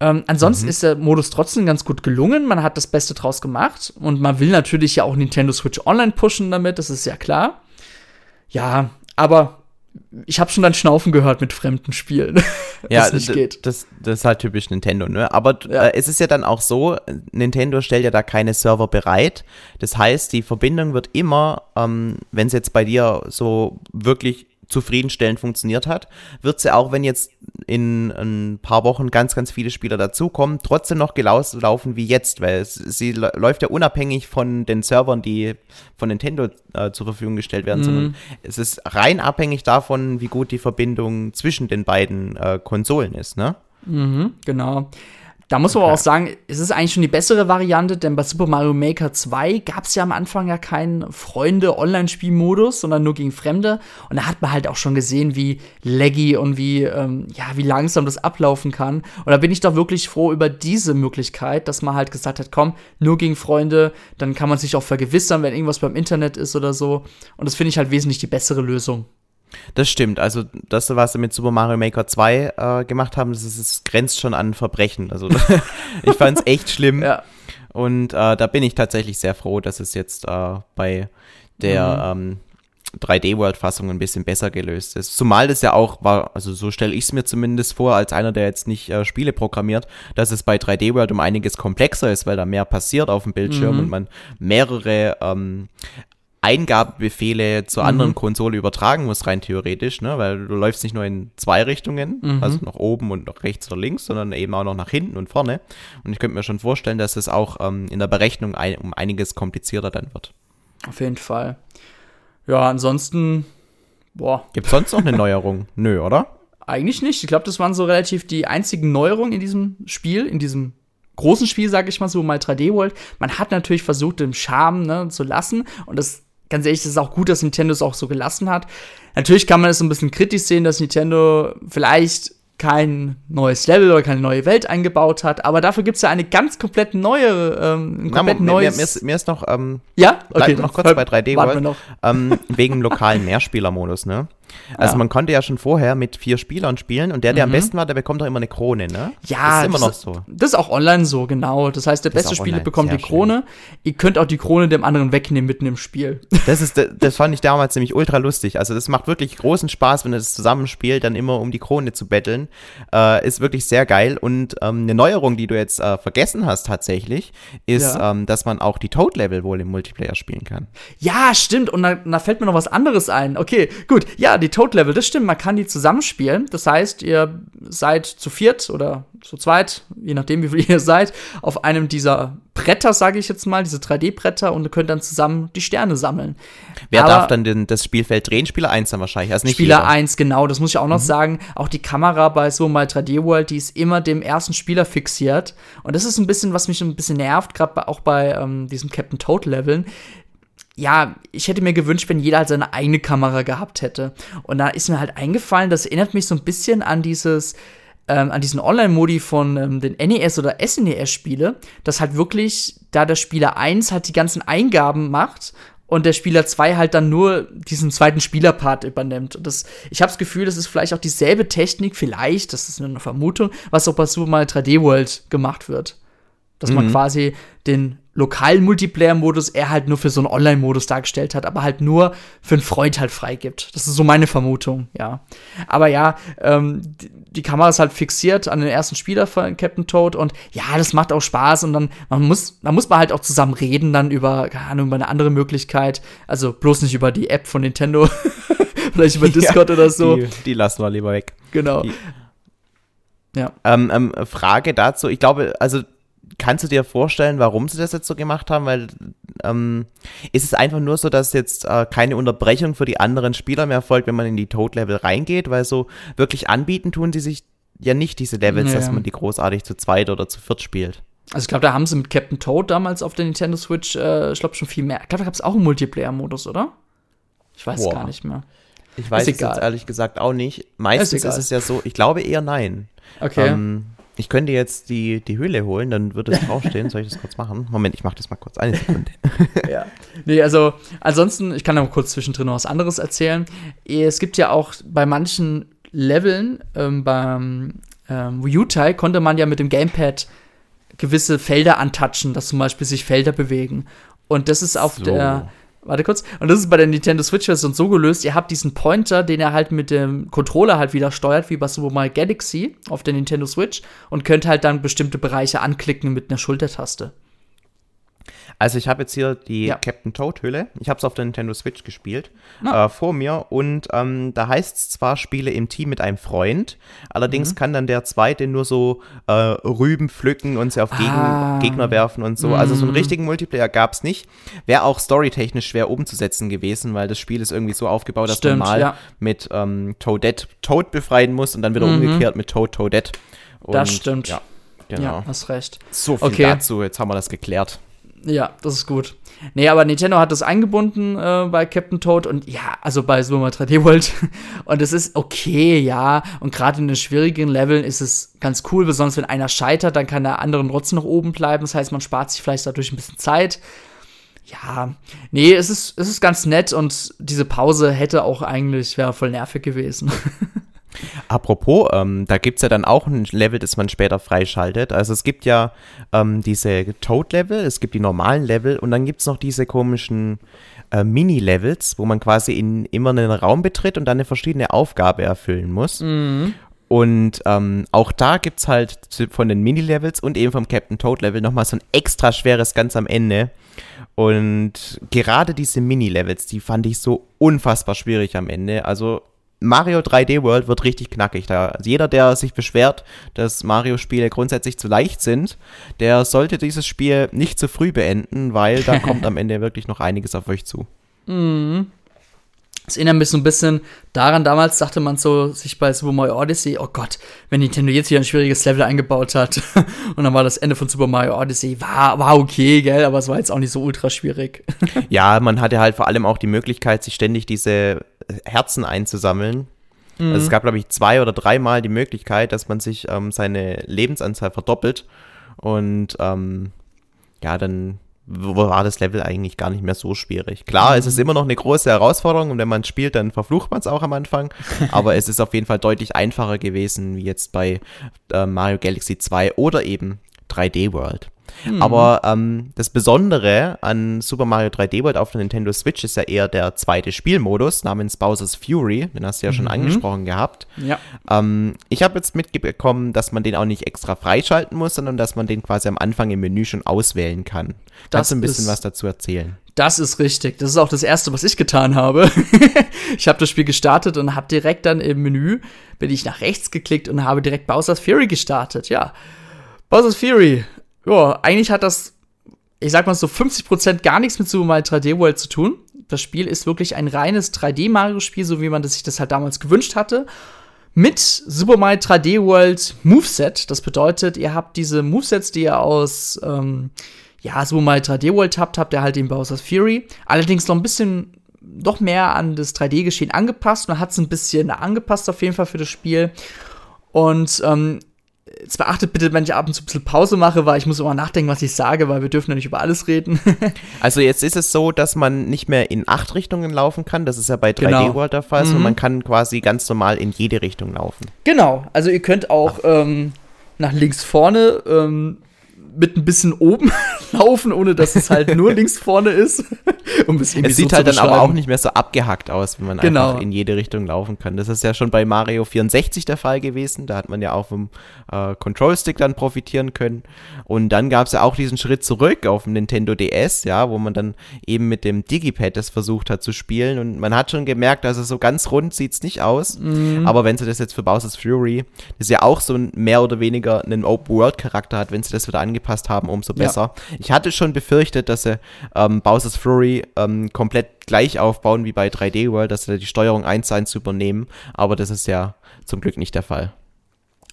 Ähm, ansonsten mhm. ist der Modus trotzdem ganz gut gelungen. Man hat das Beste draus gemacht. Und man will natürlich ja auch Nintendo Switch Online pushen damit, das ist ja klar. Ja, aber ich habe schon dein Schnaufen gehört mit fremden Spielen. ja, das, das, das, ist halt typisch Nintendo, ne? Aber ja. äh, es ist ja dann auch so, Nintendo stellt ja da keine Server bereit. Das heißt, die Verbindung wird immer, ähm, wenn es jetzt bei dir so wirklich zufriedenstellend funktioniert hat, wird sie auch, wenn jetzt in ein paar Wochen ganz, ganz viele Spieler dazukommen, trotzdem noch gelaufen wie jetzt, weil es, sie läuft ja unabhängig von den Servern, die von Nintendo äh, zur Verfügung gestellt werden, mhm. sondern es ist rein abhängig davon, wie gut die Verbindung zwischen den beiden äh, Konsolen ist, ne? Mhm, genau. Da muss man okay. auch sagen, es ist eigentlich schon die bessere Variante, denn bei Super Mario Maker 2 gab es ja am Anfang ja keinen Freunde-Online-Spielmodus, sondern nur gegen Fremde. Und da hat man halt auch schon gesehen, wie laggy und wie, ähm, ja, wie langsam das ablaufen kann. Und da bin ich doch wirklich froh über diese Möglichkeit, dass man halt gesagt hat, komm, nur gegen Freunde, dann kann man sich auch vergewissern, wenn irgendwas beim Internet ist oder so. Und das finde ich halt wesentlich die bessere Lösung. Das stimmt. Also das, was sie mit Super Mario Maker 2 äh, gemacht haben, das, ist, das grenzt schon an Verbrechen. Also ich fand es echt schlimm. Ja. Und äh, da bin ich tatsächlich sehr froh, dass es jetzt äh, bei der mhm. ähm, 3D-World-Fassung ein bisschen besser gelöst ist. Zumal das ja auch war, also so stelle ich es mir zumindest vor, als einer, der jetzt nicht äh, Spiele programmiert, dass es bei 3D-World um einiges komplexer ist, weil da mehr passiert auf dem Bildschirm mhm. und man mehrere ähm, Eingabebefehle zur mhm. anderen Konsole übertragen muss, rein theoretisch, ne? weil du läufst nicht nur in zwei Richtungen, mhm. also nach oben und nach rechts oder links, sondern eben auch noch nach hinten und vorne. Und ich könnte mir schon vorstellen, dass es auch ähm, in der Berechnung ein, um einiges komplizierter dann wird. Auf jeden Fall. Ja, ansonsten, boah. Gibt es sonst noch eine Neuerung? Nö, oder? Eigentlich nicht. Ich glaube, das waren so relativ die einzigen Neuerungen in diesem Spiel, in diesem großen Spiel, sage ich mal so, mal 3D World. Man hat natürlich versucht, den Charme ne, zu lassen und das ganz ehrlich, es ist auch gut, dass Nintendo es auch so gelassen hat. Natürlich kann man es so ein bisschen kritisch sehen, dass Nintendo vielleicht kein neues Level oder keine neue Welt eingebaut hat, aber dafür gibt es ja eine ganz komplett neue, ähm, komplett Na, neues. Mir, mir, ist, mir ist noch, ähm, ja, okay, noch kurz bei 3D World, ähm, wegen lokalen Mehrspielermodus, ne? Also ja. man konnte ja schon vorher mit vier Spielern spielen und der, der mhm. am besten war, der bekommt doch immer eine Krone, ne? Ja, das ist immer noch so. Das ist auch online so, genau. Das heißt, der das beste Spieler bekommt die Krone. Schön. Ihr könnt auch die Krone dem anderen wegnehmen mitten im Spiel. Das ist, das fand ich damals nämlich ultra lustig. Also das macht wirklich großen Spaß, wenn ihr das zusammenspielt, dann immer um die Krone zu betteln. Äh, ist wirklich sehr geil. Und ähm, eine Neuerung, die du jetzt äh, vergessen hast tatsächlich, ist, ja. ähm, dass man auch die Toad-Level wohl im Multiplayer spielen kann. Ja, stimmt. Und da, da fällt mir noch was anderes ein. Okay, gut. Ja, die Toad-Level, das stimmt, man kann die zusammenspielen. Das heißt, ihr seid zu viert oder zu zweit, je nachdem, wie viel ihr seid, auf einem dieser Bretter, sage ich jetzt mal, diese 3D-Bretter und ihr könnt dann zusammen die Sterne sammeln. Wer Aber darf dann den, das Spielfeld drehen? Spieler 1 dann wahrscheinlich, also nicht Spieler jeder. 1, genau, das muss ich auch noch mhm. sagen. Auch die Kamera bei so mal 3D World, die ist immer dem ersten Spieler fixiert. Und das ist ein bisschen, was mich ein bisschen nervt, gerade auch bei ähm, diesem Captain Toad Leveln ja, ich hätte mir gewünscht, wenn jeder halt seine eigene Kamera gehabt hätte. Und da ist mir halt eingefallen, das erinnert mich so ein bisschen an dieses, ähm, an diesen Online-Modi von ähm, den NES oder SNES-Spiele, dass halt wirklich, da der Spieler 1 halt die ganzen Eingaben macht und der Spieler 2 halt dann nur diesen zweiten Spielerpart übernimmt. Und das, ich habe das Gefühl, das ist vielleicht auch dieselbe Technik, vielleicht, das ist nur eine Vermutung, was auch bei Super Mario 3D World gemacht wird. Dass mhm. man quasi den lokalen Multiplayer-Modus er halt nur für so einen Online-Modus dargestellt hat, aber halt nur für einen Freund halt freigibt. Das ist so meine Vermutung, ja. Aber ja, ähm, die, die Kamera ist halt fixiert an den ersten Spieler von Captain Toad und ja, das macht auch Spaß und dann man muss, da muss man halt auch zusammen reden dann über, keine Ahnung, über eine andere Möglichkeit. Also bloß nicht über die App von Nintendo, vielleicht über Discord ja, oder so. Die, die, lassen wir lieber weg. Genau. Die, ja. Ähm, ähm, Frage dazu, ich glaube, also kannst du dir vorstellen, warum sie das jetzt so gemacht haben? Weil ähm, ist es einfach nur so, dass jetzt äh, keine Unterbrechung für die anderen Spieler mehr folgt, wenn man in die Toad-Level reingeht? Weil so wirklich anbieten tun sie sich ja nicht diese Levels, naja. dass man die großartig zu zweit oder zu viert spielt. Also ich glaube, da haben sie mit Captain Toad damals auf der Nintendo Switch, äh, ich glaube schon viel mehr. Ich glaube, da gab es auch einen Multiplayer-Modus, oder? Ich weiß Boah. gar nicht mehr. Ich weiß es jetzt ehrlich gesagt auch nicht. Meistens ist, ist, es ja so, ich glaube eher nein. Okay. Ähm, ich könnte jetzt die, die Hülle holen, dann würde es draufstehen. Soll ich das kurz machen? Moment, ich mache das mal kurz. Eine Sekunde. ja. Nee, also ansonsten, ich kann noch kurz zwischendrin noch was anderes erzählen. Es gibt ja auch bei manchen Leveln, ähm, beim ähm, Wii U-Teil konnte man ja mit dem Gamepad gewisse Felder antatschen, dass zum Beispiel sich Felder bewegen. Und das ist auf so. der Warte kurz. Und das ist bei der Nintendo Switch-Version so gelöst, ihr habt diesen Pointer, den er halt mit dem Controller halt wieder steuert, wie bei Super Mario Galaxy auf der Nintendo Switch und könnt halt dann bestimmte Bereiche anklicken mit einer Schultertaste. Also ich habe jetzt hier die ja. Captain Toad Hülle. Ich habe es auf der Nintendo Switch gespielt äh, vor mir und ähm, da heißt es zwar Spiele im Team mit einem Freund, allerdings mhm. kann dann der Zweite nur so äh, Rüben pflücken und sie auf Gegen ah. Gegner werfen und so. Mhm. Also so einen mhm. richtigen Multiplayer gab es nicht. Wäre auch storytechnisch schwer umzusetzen gewesen, weil das Spiel ist irgendwie so aufgebaut, dass Stimmt, man mal ja. mit ähm, Toadette Toad befreien muss und dann wieder mhm. umgekehrt mit Toad Toadette. Und, das stimmt. Ja, genau. Ja, hast recht. So viel okay. dazu. Jetzt haben wir das geklärt. Ja, das ist gut. Nee, aber Nintendo hat das eingebunden äh, bei Captain Toad und ja, also bei Mario 3D World. und es ist okay, ja. Und gerade in den schwierigen Leveln ist es ganz cool, besonders wenn einer scheitert, dann kann der andere trotzdem noch oben bleiben. Das heißt, man spart sich vielleicht dadurch ein bisschen Zeit. Ja, nee, es ist, es ist ganz nett und diese Pause hätte auch eigentlich, wäre voll nervig gewesen. Apropos, ähm, da gibt es ja dann auch ein Level, das man später freischaltet. Also es gibt ja ähm, diese Toad-Level, es gibt die normalen Level und dann gibt es noch diese komischen äh, Mini-Levels, wo man quasi in immer einen Raum betritt und dann eine verschiedene Aufgabe erfüllen muss. Mhm. Und ähm, auch da gibt es halt von den Mini-Levels und eben vom Captain Toad-Level nochmal so ein extra schweres ganz am Ende. Und gerade diese Mini-Levels, die fand ich so unfassbar schwierig am Ende. Also Mario 3D World wird richtig knackig. Da jeder, der sich beschwert, dass Mario-Spiele grundsätzlich zu leicht sind, der sollte dieses Spiel nicht zu früh beenden, weil da kommt am Ende wirklich noch einiges auf euch zu. Mhm. Das erinnert mich so ein bisschen daran, damals dachte man so, sich bei Super Mario Odyssey, oh Gott, wenn Nintendo jetzt hier ein schwieriges Level eingebaut hat. und dann war das Ende von Super Mario Odyssey, war, war okay, gell, aber es war jetzt auch nicht so ultra schwierig. ja, man hatte halt vor allem auch die Möglichkeit, sich ständig diese Herzen einzusammeln. Mhm. Also es gab, glaube ich, zwei oder dreimal die Möglichkeit, dass man sich ähm, seine Lebensanzahl verdoppelt. Und ähm, ja, dann war das Level eigentlich gar nicht mehr so schwierig. Klar, mhm. es ist immer noch eine große Herausforderung und wenn man spielt, dann verflucht man es auch am Anfang. aber es ist auf jeden Fall deutlich einfacher gewesen, wie jetzt bei äh, Mario Galaxy 2 oder eben 3D World. Mhm. Aber ähm, das Besondere an Super Mario 3D World auf der Nintendo Switch ist ja eher der zweite Spielmodus namens Bowser's Fury. Den hast du ja schon mhm. angesprochen gehabt. Ja. Ähm, ich habe jetzt mitbekommen, dass man den auch nicht extra freischalten muss, sondern dass man den quasi am Anfang im Menü schon auswählen kann. Das Kannst du ein bisschen was dazu erzählen? Das ist richtig. Das ist auch das Erste, was ich getan habe. ich habe das Spiel gestartet und habe direkt dann im Menü, bin ich nach rechts geklickt und habe direkt Bowser's Fury gestartet. Ja. Bowser's Fury ja, eigentlich hat das, ich sag mal so 50% gar nichts mit Super Mario 3D World zu tun. Das Spiel ist wirklich ein reines 3D-Mario-Spiel, so wie man das sich das halt damals gewünscht hatte. Mit Super Mario 3D World Moveset. Das bedeutet, ihr habt diese Movesets, die ihr aus ähm, ja, Super Mario 3D World habt, habt ihr halt den Bowser's Fury. Allerdings noch ein bisschen doch mehr an das 3D-Geschehen angepasst. Man hat es ein bisschen angepasst auf jeden Fall für das Spiel. Und ähm, jetzt beachtet bitte, wenn ich ab und zu ein bisschen Pause mache, weil ich muss immer nachdenken, was ich sage, weil wir dürfen ja nicht über alles reden. also jetzt ist es so, dass man nicht mehr in acht Richtungen laufen kann. Das ist ja bei 3D genau. World der Fall, mhm. sondern man kann quasi ganz normal in jede Richtung laufen. Genau, also ihr könnt auch ähm, nach links vorne ähm, mit ein bisschen oben laufen, ohne dass es halt nur links vorne ist. um es es sieht so halt dann aber auch nicht mehr so abgehackt aus, wenn man genau. einfach in jede Richtung laufen kann. Das ist ja schon bei Mario 64 der Fall gewesen. Da hat man ja auch vom äh, Control-Stick dann profitieren können. Und dann gab es ja auch diesen Schritt zurück auf dem Nintendo DS, ja, wo man dann eben mit dem Digipad das versucht hat zu spielen. Und man hat schon gemerkt, also so ganz rund sieht es nicht aus. Mhm. Aber wenn sie das jetzt für Bowser's Fury, das ja auch so ein mehr oder weniger einen Open-World-Charakter hat, wenn sie das wieder angepasst haben, umso besser. Ja. Ich hatte schon befürchtet, dass sie ähm, Bowser's Fury ähm, komplett gleich aufbauen wie bei 3D World, dass sie die Steuerung 1 zu 1 übernehmen, aber das ist ja zum Glück nicht der Fall.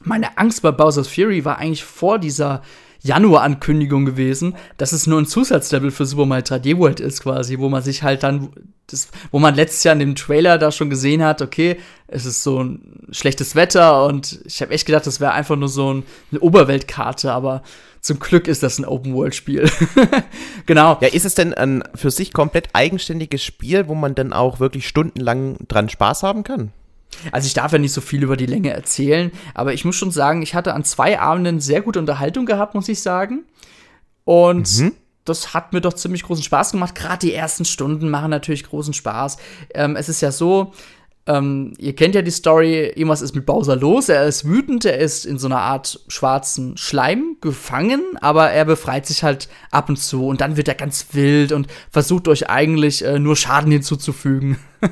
Meine Angst bei Bowser's Fury war eigentlich vor dieser Januar-Ankündigung gewesen, dass es nur ein Zusatzlevel für Super Mario 3D World ist, quasi, wo man sich halt dann, das, wo man letztes Jahr in dem Trailer da schon gesehen hat, okay, es ist so ein schlechtes Wetter und ich habe echt gedacht, das wäre einfach nur so ein, eine Oberweltkarte, aber zum Glück ist das ein Open-World-Spiel. genau. Ja, ist es denn ein für sich komplett eigenständiges Spiel, wo man dann auch wirklich stundenlang dran Spaß haben kann? Also ich darf ja nicht so viel über die Länge erzählen, aber ich muss schon sagen, ich hatte an zwei Abenden sehr gute Unterhaltung gehabt, muss ich sagen. Und mhm. das hat mir doch ziemlich großen Spaß gemacht. Gerade die ersten Stunden machen natürlich großen Spaß. Ähm, es ist ja so, ähm, ihr kennt ja die Story, irgendwas ist mit Bowser los, er ist wütend, er ist in so einer Art schwarzen Schleim gefangen, aber er befreit sich halt ab und zu und dann wird er ganz wild und versucht euch eigentlich äh, nur Schaden hinzuzufügen.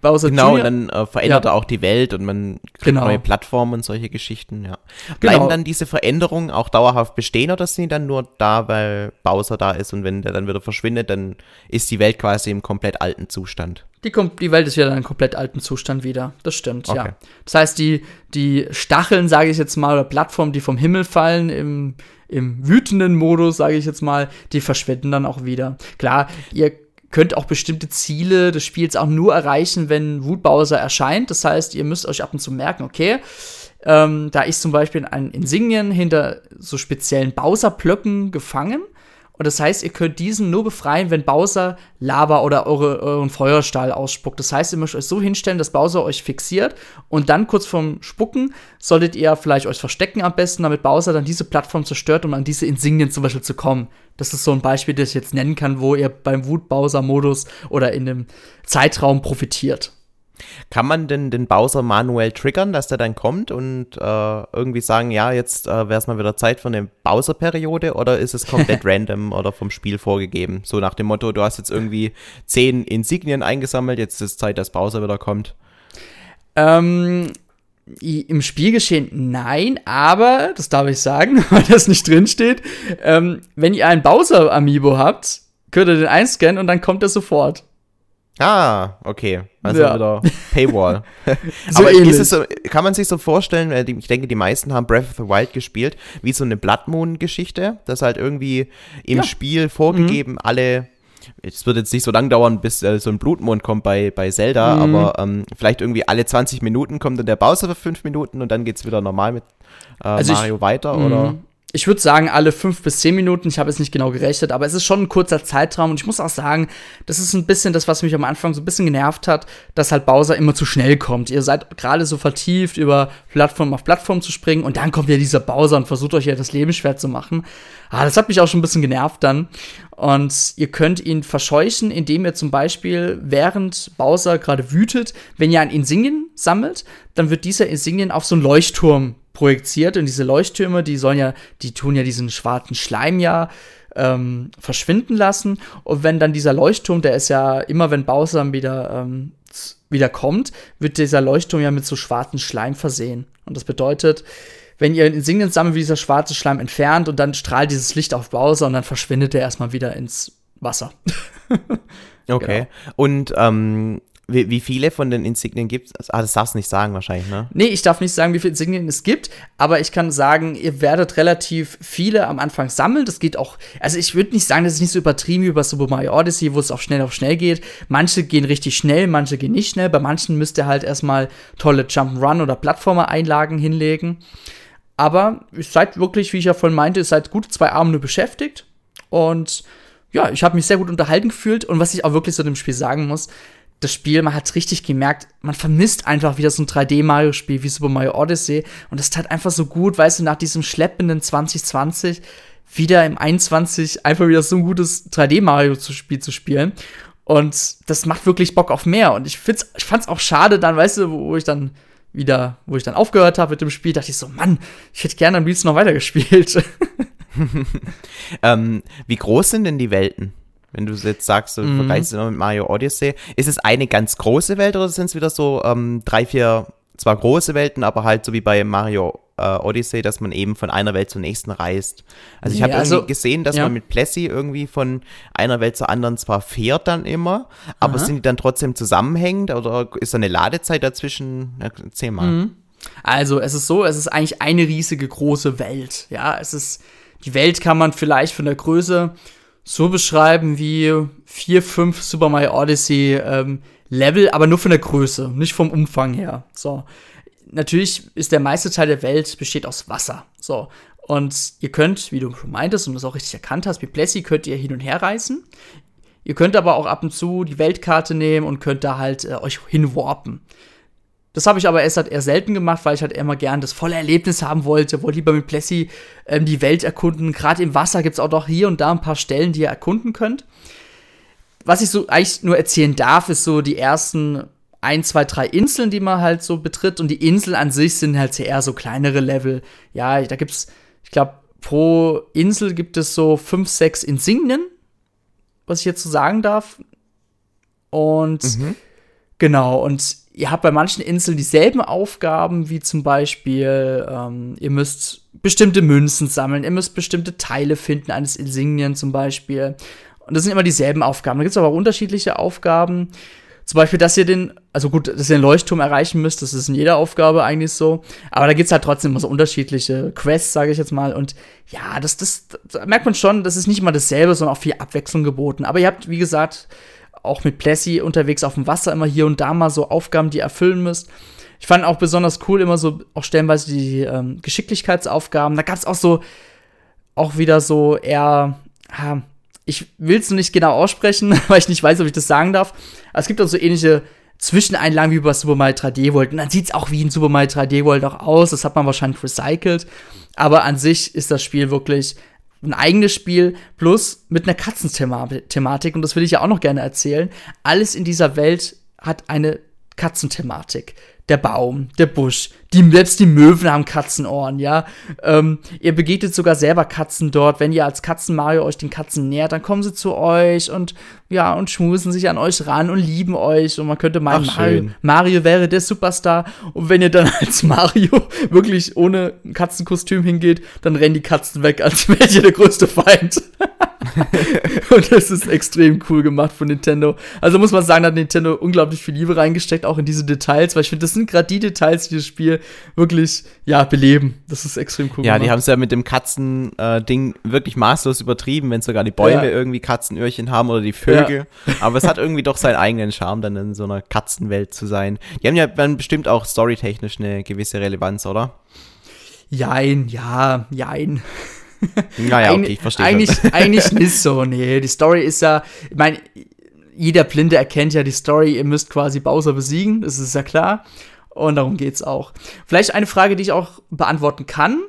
Bowser genau, und dann äh, verändert ja. er auch die Welt und man kriegt genau. neue Plattformen und solche Geschichten, ja. Bleiben genau. dann diese Veränderungen auch dauerhaft bestehen oder sind die dann nur da, weil Bowser da ist und wenn der dann wieder verschwindet, dann ist die Welt quasi im komplett alten Zustand? Die, kommt, die Welt ist wieder in einem komplett alten Zustand wieder. Das stimmt, okay. ja. Das heißt, die, die Stacheln, sage ich jetzt mal, oder Plattformen, die vom Himmel fallen im, im wütenden Modus, sage ich jetzt mal, die verschwinden dann auch wieder. Klar, ihr könnt auch bestimmte Ziele des Spiels auch nur erreichen, wenn Wut Bowser erscheint. Das heißt, ihr müsst euch ab und zu merken, okay, ähm, da ist zum Beispiel ein Insignien hinter so speziellen Bowser-Blöcken gefangen. Und das heißt, ihr könnt diesen nur befreien, wenn Bowser Lava oder eure, euren Feuerstahl ausspuckt. Das heißt, ihr müsst euch so hinstellen, dass Bowser euch fixiert und dann kurz vorm Spucken solltet ihr vielleicht euch verstecken am besten, damit Bowser dann diese Plattform zerstört, um an diese Insignien zum Beispiel zu kommen. Das ist so ein Beispiel, das ich jetzt nennen kann, wo ihr beim Wut-Bowser-Modus oder in dem Zeitraum profitiert. Kann man denn den Bowser manuell triggern, dass der dann kommt und äh, irgendwie sagen, ja, jetzt äh, wäre es mal wieder Zeit für eine Bowser-Periode oder ist es komplett random oder vom Spiel vorgegeben? So nach dem Motto, du hast jetzt irgendwie zehn Insignien eingesammelt, jetzt ist es Zeit, dass Bowser wieder kommt. Ähm, im Spielgeschehen nein, aber, das darf ich sagen, weil das nicht drinsteht, ähm, wenn ihr einen Bowser-Amiibo habt, könnt ihr den einscannen und dann kommt er sofort. Ah, okay. Also ja. wieder Paywall. so Aber ist es so, kann man sich so vorstellen, ich denke, die meisten haben Breath of the Wild gespielt, wie so eine Blood Moon-Geschichte, dass halt irgendwie im ja. Spiel vorgegeben mhm. alle es wird jetzt nicht so lang dauern, bis äh, so ein Blutmond kommt bei, bei Zelda, mhm. aber ähm, vielleicht irgendwie alle 20 Minuten kommt dann der Bowser für 5 Minuten und dann geht es wieder normal mit äh, also Mario ich, weiter, oder? Ich würde sagen, alle fünf bis zehn Minuten. Ich habe es nicht genau gerechnet, aber es ist schon ein kurzer Zeitraum. Und ich muss auch sagen, das ist ein bisschen das, was mich am Anfang so ein bisschen genervt hat, dass halt Bowser immer zu schnell kommt. Ihr seid gerade so vertieft, über Plattform auf Plattform zu springen und dann kommt ja dieser Bowser und versucht euch ja das Leben schwer zu machen. Ah, das hat mich auch schon ein bisschen genervt dann. Und ihr könnt ihn verscheuchen, indem ihr zum Beispiel, während Bowser gerade wütet, wenn ihr ein Insignien sammelt, dann wird dieser Insignien auf so einen Leuchtturm projiziert und diese Leuchttürme, die sollen ja, die tun ja diesen schwarzen Schleim ja ähm, verschwinden lassen. Und wenn dann dieser Leuchtturm, der ist ja immer, wenn Bowser wieder, ähm, wieder kommt, wird dieser Leuchtturm ja mit so schwarzen Schleim versehen. Und das bedeutet, wenn ihr Insignien sammelt, wie dieser schwarze Schleim entfernt und dann strahlt dieses Licht auf Bowser und dann verschwindet er erstmal wieder ins Wasser. okay. Genau. Und ähm, wie, wie, viele von den Insignien gibt es? Ah, das darfst du nicht sagen wahrscheinlich, ne? Nee, ich darf nicht sagen, wie viele Insignien es gibt, aber ich kann sagen, ihr werdet relativ viele am Anfang sammeln. Das geht auch, also ich würde nicht sagen, das ist nicht so übertrieben wie bei Super Mario Odyssey, wo es auch schnell auf schnell geht. Manche gehen richtig schnell, manche gehen nicht schnell. Bei manchen müsst ihr halt erstmal tolle Jump'n'Run oder Plattformer-Einlagen hinlegen. Aber ihr seid wirklich, wie ich ja vorhin meinte, ihr seid gut zwei Abende beschäftigt. Und ja, ich habe mich sehr gut unterhalten gefühlt. Und was ich auch wirklich so dem Spiel sagen muss, das Spiel, man hat richtig gemerkt, man vermisst einfach wieder so ein 3D-Mario-Spiel wie Super Mario Odyssey. Und das tat einfach so gut, weißt du, nach diesem schleppenden 2020 wieder im 21 einfach wieder so ein gutes 3D-Mario-Spiel zu spielen. Und das macht wirklich Bock auf mehr. Und ich, find's, ich fand's auch schade dann, weißt du, wo ich dann wieder, wo ich dann aufgehört habe mit dem Spiel, dachte ich so, Mann, ich hätte gerne am liebsten noch weitergespielt. ähm, wie groß sind denn die Welten? Wenn du jetzt sagst, du mhm. vergleichst mit Mario Odyssey, ist es eine ganz große Welt oder sind es wieder so ähm, drei, vier, zwar große Welten, aber halt so wie bei Mario äh, Odyssey, dass man eben von einer Welt zur nächsten reist. Also ich ja, habe also, irgendwie gesehen, dass ja. man mit Plessy irgendwie von einer Welt zur anderen zwar fährt dann immer, aber Aha. sind die dann trotzdem zusammenhängend oder ist da eine Ladezeit dazwischen? Erzähl mal. Mhm. Also es ist so, es ist eigentlich eine riesige große Welt. Ja, es ist, die Welt kann man vielleicht von der Größe so beschreiben wie vier, fünf Super Mario Odyssey ähm, Level, aber nur von der Größe, nicht vom Umfang her. So natürlich ist der meiste Teil der Welt besteht aus Wasser. So. Und ihr könnt, wie du schon meintest und das auch richtig erkannt hast, mit Plessy könnt ihr hin und her reisen. Ihr könnt aber auch ab und zu die Weltkarte nehmen und könnt da halt äh, euch hinwarpen. Das habe ich aber erst halt eher selten gemacht, weil ich halt immer gern das volle Erlebnis haben wollte, wollte lieber mit Plessy ähm, die Welt erkunden. Gerade im Wasser gibt es auch doch hier und da ein paar Stellen, die ihr erkunden könnt. Was ich so eigentlich nur erzählen darf, ist so die ersten ein, zwei, drei Inseln, die man halt so betritt. Und die Inseln an sich sind halt eher so kleinere Level. Ja, da gibt's, ich glaube, pro Insel gibt es so fünf, sechs Insignien, was ich jetzt so sagen darf. Und mhm. genau, und ihr habt bei manchen Inseln dieselben Aufgaben, wie zum Beispiel, ähm, ihr müsst bestimmte Münzen sammeln, ihr müsst bestimmte Teile finden eines Insignien zum Beispiel. Und das sind immer dieselben Aufgaben. Da gibt es aber auch unterschiedliche Aufgaben. Zum Beispiel, dass ihr den, also gut, dass ihr den Leuchtturm erreichen müsst, das ist in jeder Aufgabe eigentlich so. Aber da gibt es halt trotzdem immer so unterschiedliche Quests, sage ich jetzt mal. Und ja, das, das, das merkt man schon, das ist nicht immer dasselbe, sondern auch viel Abwechslung geboten. Aber ihr habt, wie gesagt, auch mit Plessy unterwegs auf dem Wasser immer hier und da mal so Aufgaben, die ihr erfüllen müsst. Ich fand auch besonders cool immer so auch stellenweise die ähm, Geschicklichkeitsaufgaben. Da gab es auch so, auch wieder so eher, ha, ich will es nicht genau aussprechen, weil ich nicht weiß, ob ich das sagen darf. Aber es gibt auch so ähnliche Zwischeneinlagen wie bei Super Mario 3D World. Und dann sieht es auch wie in Super Mario 3D World auch aus. Das hat man wahrscheinlich recycelt. Aber an sich ist das Spiel wirklich ein eigenes Spiel, plus mit einer Katzenthematik. Und das will ich ja auch noch gerne erzählen. Alles in dieser Welt hat eine Katzenthematik der Baum, der Busch, die, selbst die Möwen haben Katzenohren, ja. Ähm, ihr begegnet sogar selber Katzen dort. Wenn ihr als Katzen-Mario euch den Katzen nähert, dann kommen sie zu euch und ja, und schmusen sich an euch ran und lieben euch. Und man könnte meinen, Mario, Mario wäre der Superstar. Und wenn ihr dann als Mario wirklich ohne Katzenkostüm hingeht, dann rennen die Katzen weg, als wärt ihr der größte Feind. und das ist extrem cool gemacht von Nintendo. Also muss man sagen, da hat Nintendo unglaublich viel Liebe reingesteckt, auch in diese Details, weil ich finde, das sind gerade die Details, die das Spiel wirklich, ja, beleben. Das ist extrem cool Ja, gemacht. die haben es ja mit dem Katzen-Ding äh, wirklich maßlos übertrieben, wenn sogar die Bäume ja. irgendwie Katzenöhrchen haben oder die Vögel. Ja. Aber es hat irgendwie doch seinen eigenen Charme, dann in so einer Katzenwelt zu sein. Die haben ja dann bestimmt auch storytechnisch eine gewisse Relevanz, oder? Jein, ja, jein. Naja, okay, ich verstehe. Eigentlich, eigentlich nicht so, nee. Die Story ist ja, ich meine, jeder Blinde erkennt ja die Story, ihr müsst quasi Bowser besiegen, das ist ja klar. Und darum geht's auch. Vielleicht eine Frage, die ich auch beantworten kann.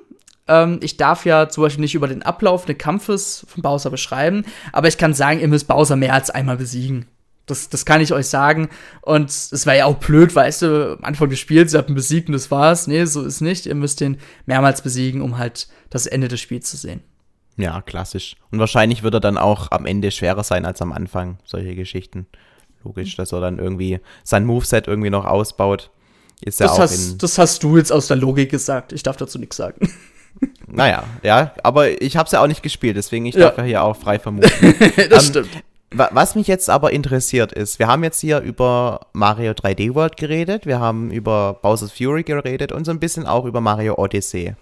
Ähm, ich darf ja zum Beispiel nicht über den Ablauf des Kampfes von Bowser beschreiben, aber ich kann sagen, ihr müsst Bowser mehr als einmal besiegen. Das, das kann ich euch sagen. Und es war ja auch blöd, weißt du, am Anfang des Spiels, ihr habt ihn besiegt und das war's. Nee, so ist nicht. Ihr müsst ihn mehrmals besiegen, um halt das Ende des Spiels zu sehen. Ja, klassisch. Und wahrscheinlich wird er dann auch am Ende schwerer sein als am Anfang, solche Geschichten. Logisch, dass er dann irgendwie sein Moveset irgendwie noch ausbaut. Ist ja das, auch hast, das hast du jetzt aus der Logik gesagt. Ich darf dazu nichts sagen. Naja, ja, aber ich habe es ja auch nicht gespielt, deswegen ich ja. darf ja hier auch frei vermuten. das ähm, stimmt. Was mich jetzt aber interessiert ist, wir haben jetzt hier über Mario 3D World geredet, wir haben über Bowser's Fury geredet und so ein bisschen auch über Mario Odyssey.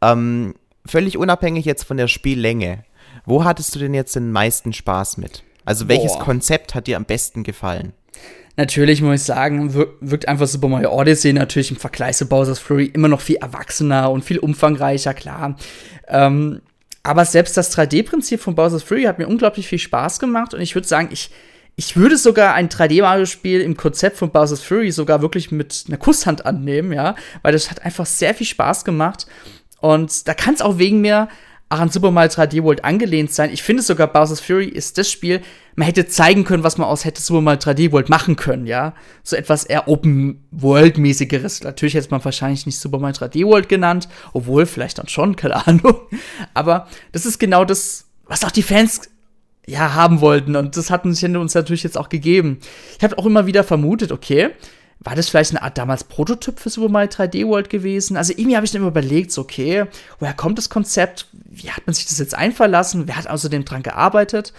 Ähm, völlig unabhängig jetzt von der Spiellänge, wo hattest du denn jetzt den meisten Spaß mit? Also welches Boah. Konzept hat dir am besten gefallen? Natürlich muss ich sagen, wirkt einfach Super Mario Odyssey natürlich im Vergleich zu Bowser's Fury immer noch viel erwachsener und viel umfangreicher, klar. Ähm, aber selbst das 3D-Prinzip von Bowser's Fury hat mir unglaublich viel Spaß gemacht und ich würde sagen, ich, ich würde sogar ein 3D-Mario-Spiel im Konzept von Bowser's Fury sogar wirklich mit einer Kusshand annehmen, ja, weil das hat einfach sehr viel Spaß gemacht und da kann es auch wegen mir auch an Super Mario 3D World angelehnt sein. Ich finde sogar Bowser's Fury ist das Spiel, man hätte zeigen können, was man aus hätte Super Mario 3D World machen können, ja. So etwas eher Open World mäßigeres. Natürlich hätte man wahrscheinlich nicht Super Mario 3D World genannt, obwohl vielleicht dann schon, keine Ahnung. Aber das ist genau das, was auch die Fans ja haben wollten und das hat Nintendo uns natürlich jetzt auch gegeben. Ich habe auch immer wieder vermutet, okay, war das vielleicht eine Art damals Prototyp für Super Mario 3D World gewesen? Also irgendwie habe ich dann immer überlegt, so, okay, woher kommt das Konzept? Wie hat man sich das jetzt einverlassen? Wer hat außerdem dran gearbeitet?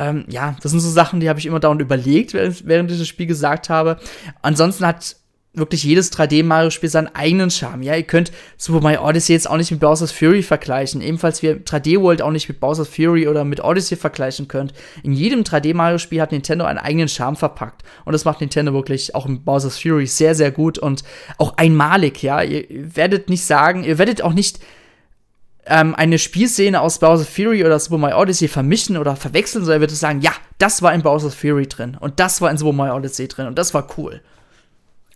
Ähm, ja, das sind so Sachen, die habe ich immer dauernd überlegt, während, ich das Spiel gesagt habe. Ansonsten hat wirklich jedes 3D-Mario-Spiel seinen eigenen Charme. Ja, ihr könnt Super Mario Odyssey jetzt auch nicht mit Bowser's Fury vergleichen. Ebenfalls wie ihr 3D World auch nicht mit Bowser's Fury oder mit Odyssey vergleichen könnt. In jedem 3D-Mario-Spiel hat Nintendo einen eigenen Charme verpackt. Und das macht Nintendo wirklich auch in Bowser's Fury sehr, sehr gut und auch einmalig, ja. Ihr werdet nicht sagen, ihr werdet auch nicht ähm, eine Spielszene aus Bowser's Fury oder Super Mario Odyssey vermischen oder verwechseln, sondern ihr werdet sagen, ja, das war in Bowser's Fury drin und das war in Super Mario Odyssey drin und das war cool.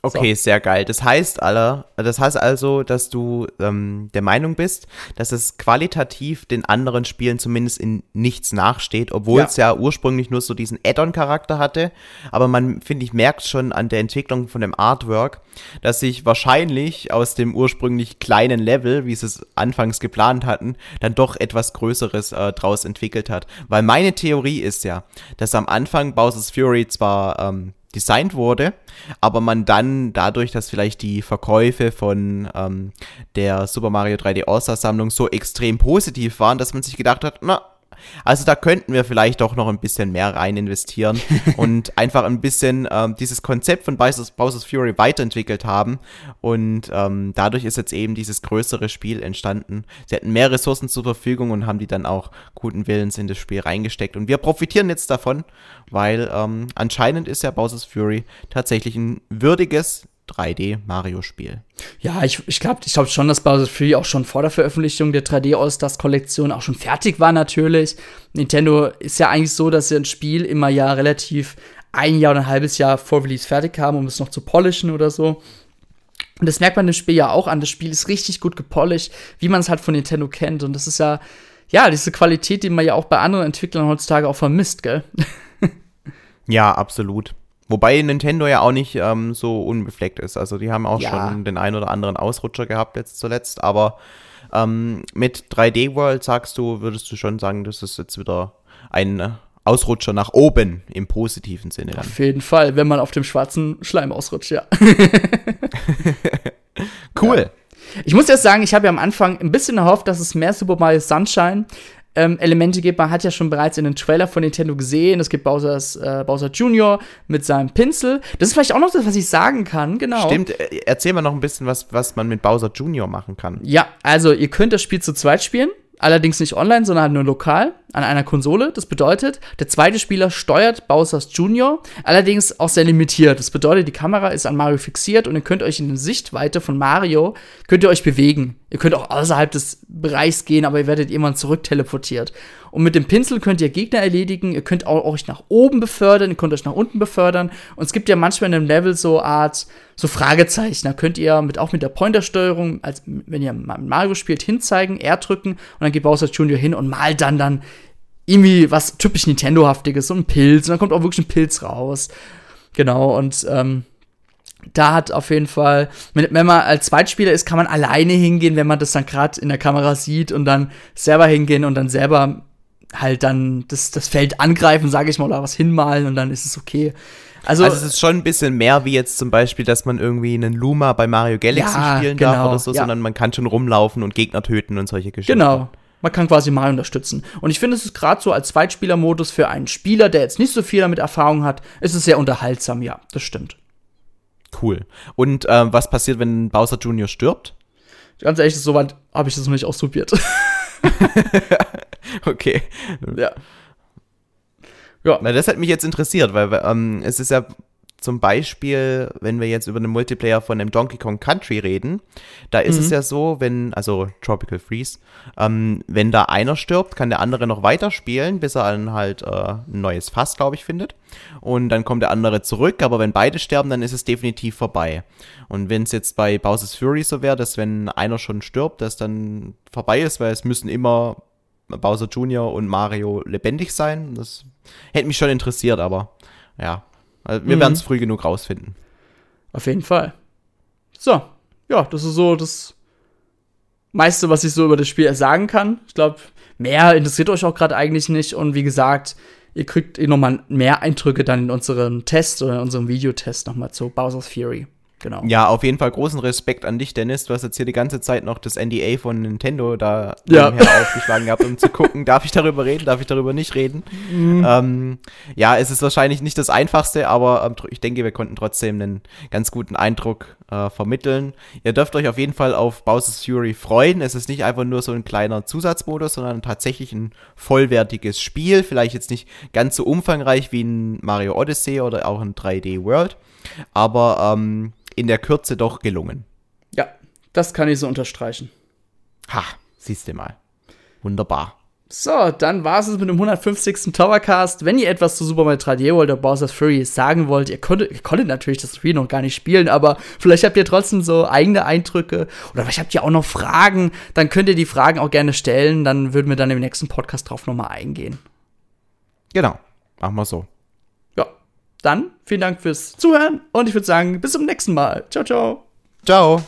Okay, so. sehr geil. Das heißt, alle, das heißt also, dass du ähm, der Meinung bist, dass es qualitativ den anderen Spielen zumindest in nichts nachsteht, obwohl ja. es ja ursprünglich nur so diesen Add-on-Charakter hatte. Aber man, finde ich, merkt schon an der Entwicklung von dem Artwork, dass sich wahrscheinlich aus dem ursprünglich kleinen Level, wie sie es anfangs geplant hatten, dann doch etwas Größeres äh, draus entwickelt hat. Weil meine Theorie ist ja, dass am Anfang Bowser's Fury zwar ähm, designt wurde, aber man dann dadurch, dass vielleicht die Verkäufe von ähm, der Super Mario 3D All-Star Sammlung so extrem positiv waren, dass man sich gedacht hat, na, also da könnten wir vielleicht doch noch ein bisschen mehr rein investieren und einfach ein bisschen ähm, dieses Konzept von Bowser's, Bowser's Fury weiterentwickelt haben. Und ähm, dadurch ist jetzt eben dieses größere Spiel entstanden. Sie hatten mehr Ressourcen zur Verfügung und haben die dann auch guten Willens in das Spiel reingesteckt. Und wir profitieren jetzt davon, weil ähm, anscheinend ist ja Bowser's Fury tatsächlich ein würdiges 3D-Mario-Spiel. Ja, ich, ich glaube ich glaub schon, dass Bowser Fury auch schon vor der Veröffentlichung der 3D All-Stars-Kollektion auch schon fertig war, natürlich. Nintendo ist ja eigentlich so, dass sie ein Spiel immer ja relativ ein Jahr oder ein halbes Jahr vor Release fertig haben, um es noch zu polischen oder so. Und das merkt man dem Spiel ja auch an. Das Spiel ist richtig gut gepolished, wie man es halt von Nintendo kennt. Und das ist ja, ja, diese Qualität, die man ja auch bei anderen Entwicklern heutzutage auch vermisst, gell? ja, absolut. Wobei Nintendo ja auch nicht ähm, so unbefleckt ist. Also die haben auch ja. schon den ein oder anderen Ausrutscher gehabt jetzt zuletzt. Aber ähm, mit 3D World sagst du, würdest du schon sagen, das ist jetzt wieder ein Ausrutscher nach oben im positiven Sinne. Dann. Auf jeden Fall, wenn man auf dem schwarzen Schleim ausrutscht, ja. cool. Ja. Ich muss jetzt sagen, ich habe ja am Anfang ein bisschen erhofft, dass es mehr Super Mario Sunshine ähm, Elemente gibt. Man hat ja schon bereits in den Trailer von Nintendo gesehen, es gibt Bowser's, äh, Bowser Jr. mit seinem Pinsel. Das ist vielleicht auch noch das, was ich sagen kann, genau. Stimmt, äh, erzähl mal noch ein bisschen, was, was man mit Bowser Jr. machen kann. Ja, also ihr könnt das Spiel zu zweit spielen. Allerdings nicht online, sondern halt nur lokal an einer Konsole. Das bedeutet, der zweite Spieler steuert Bowser's Junior, allerdings auch sehr limitiert. Das bedeutet, die Kamera ist an Mario fixiert und ihr könnt euch in der Sichtweite von Mario, könnt ihr euch bewegen. Ihr könnt auch außerhalb des Bereichs gehen, aber ihr werdet irgendwann zurück teleportiert. Und mit dem Pinsel könnt ihr Gegner erledigen, ihr könnt auch euch nach oben befördern, ihr könnt euch nach unten befördern. Und es gibt ja manchmal in einem Level so Art, so Fragezeichen. Da könnt ihr mit, auch mit der Pointersteuerung, als wenn ihr Mario spielt, hinzeigen, R drücken und dann geht Bowser Junior hin und malt dann dann irgendwie was typisch Nintendo-haftiges, so ein Pilz. Und dann kommt auch wirklich ein Pilz raus. Genau, und ähm, da hat auf jeden Fall, wenn, man als Zweitspieler ist, kann man alleine hingehen, wenn man das dann gerade in der Kamera sieht und dann selber hingehen und dann selber halt dann das, das Feld angreifen, sage ich mal, oder was hinmalen und dann ist es okay. Also, also, es ist schon ein bisschen mehr wie jetzt zum Beispiel, dass man irgendwie einen Luma bei Mario Galaxy ja, spielen genau, darf oder so, ja. sondern man kann schon rumlaufen und Gegner töten und solche Geschichten. Genau. Man kann quasi mal unterstützen. Und ich finde, es ist gerade so als Zweitspielermodus für einen Spieler, der jetzt nicht so viel damit Erfahrung hat, ist es sehr unterhaltsam, ja, das stimmt. Cool. Und äh, was passiert, wenn Bowser Jr. stirbt? Ganz ehrlich, soweit habe ich das noch nicht ausprobiert. okay. Ja. Ja. Na, das hat mich jetzt interessiert, weil ähm, es ist ja Zum Beispiel, wenn wir jetzt über den Multiplayer von dem Donkey Kong Country reden, da ist mhm. es ja so, wenn, also Tropical Freeze, ähm, wenn da einer stirbt, kann der andere noch weiterspielen, bis er dann halt äh, ein neues Fass, glaube ich, findet. Und dann kommt der andere zurück, aber wenn beide sterben, dann ist es definitiv vorbei. Und wenn es jetzt bei Bowser's Fury so wäre, dass wenn einer schon stirbt, dass dann vorbei ist, weil es müssen immer Bowser Jr. und Mario lebendig sein. Das hätte mich schon interessiert, aber ja, also wir mhm. werden es früh genug rausfinden. Auf jeden Fall. So, ja, das ist so das meiste, was ich so über das Spiel sagen kann. Ich glaube, mehr interessiert euch auch gerade eigentlich nicht. Und wie gesagt, ihr kriegt eh nochmal mehr Eindrücke dann in unserem Test oder in unserem Videotest nochmal zu Bowser's Fury. Genau. Ja, auf jeden Fall großen Respekt an dich, Dennis. Du hast jetzt hier die ganze Zeit noch das NDA von Nintendo da ja. aufgeschlagen gehabt, um zu gucken, darf ich darüber reden, darf ich darüber nicht reden. Mhm. Ähm, ja, es ist wahrscheinlich nicht das Einfachste, aber ähm, ich denke, wir konnten trotzdem einen ganz guten Eindruck äh, vermitteln. Ihr dürft euch auf jeden Fall auf Bowser's Fury freuen. Es ist nicht einfach nur so ein kleiner Zusatzmodus, sondern tatsächlich ein vollwertiges Spiel. Vielleicht jetzt nicht ganz so umfangreich wie ein Mario Odyssey oder auch ein 3D World. Aber ähm, in der Kürze doch gelungen. Ja, das kann ich so unterstreichen. Ha, siehst du mal. Wunderbar. So, dann war es mit dem 150. Towercast. Wenn ihr etwas zu Super Mario 3D World oder Bowser's Fury sagen wollt, ihr konntet, ihr konntet natürlich das Spiel noch gar nicht spielen, aber vielleicht habt ihr trotzdem so eigene Eindrücke oder vielleicht habt ihr auch noch Fragen, dann könnt ihr die Fragen auch gerne stellen, dann würden wir dann im nächsten Podcast drauf nochmal eingehen. Genau, machen wir so. Dann vielen Dank fürs Zuhören und ich würde sagen, bis zum nächsten Mal. Ciao, ciao. Ciao.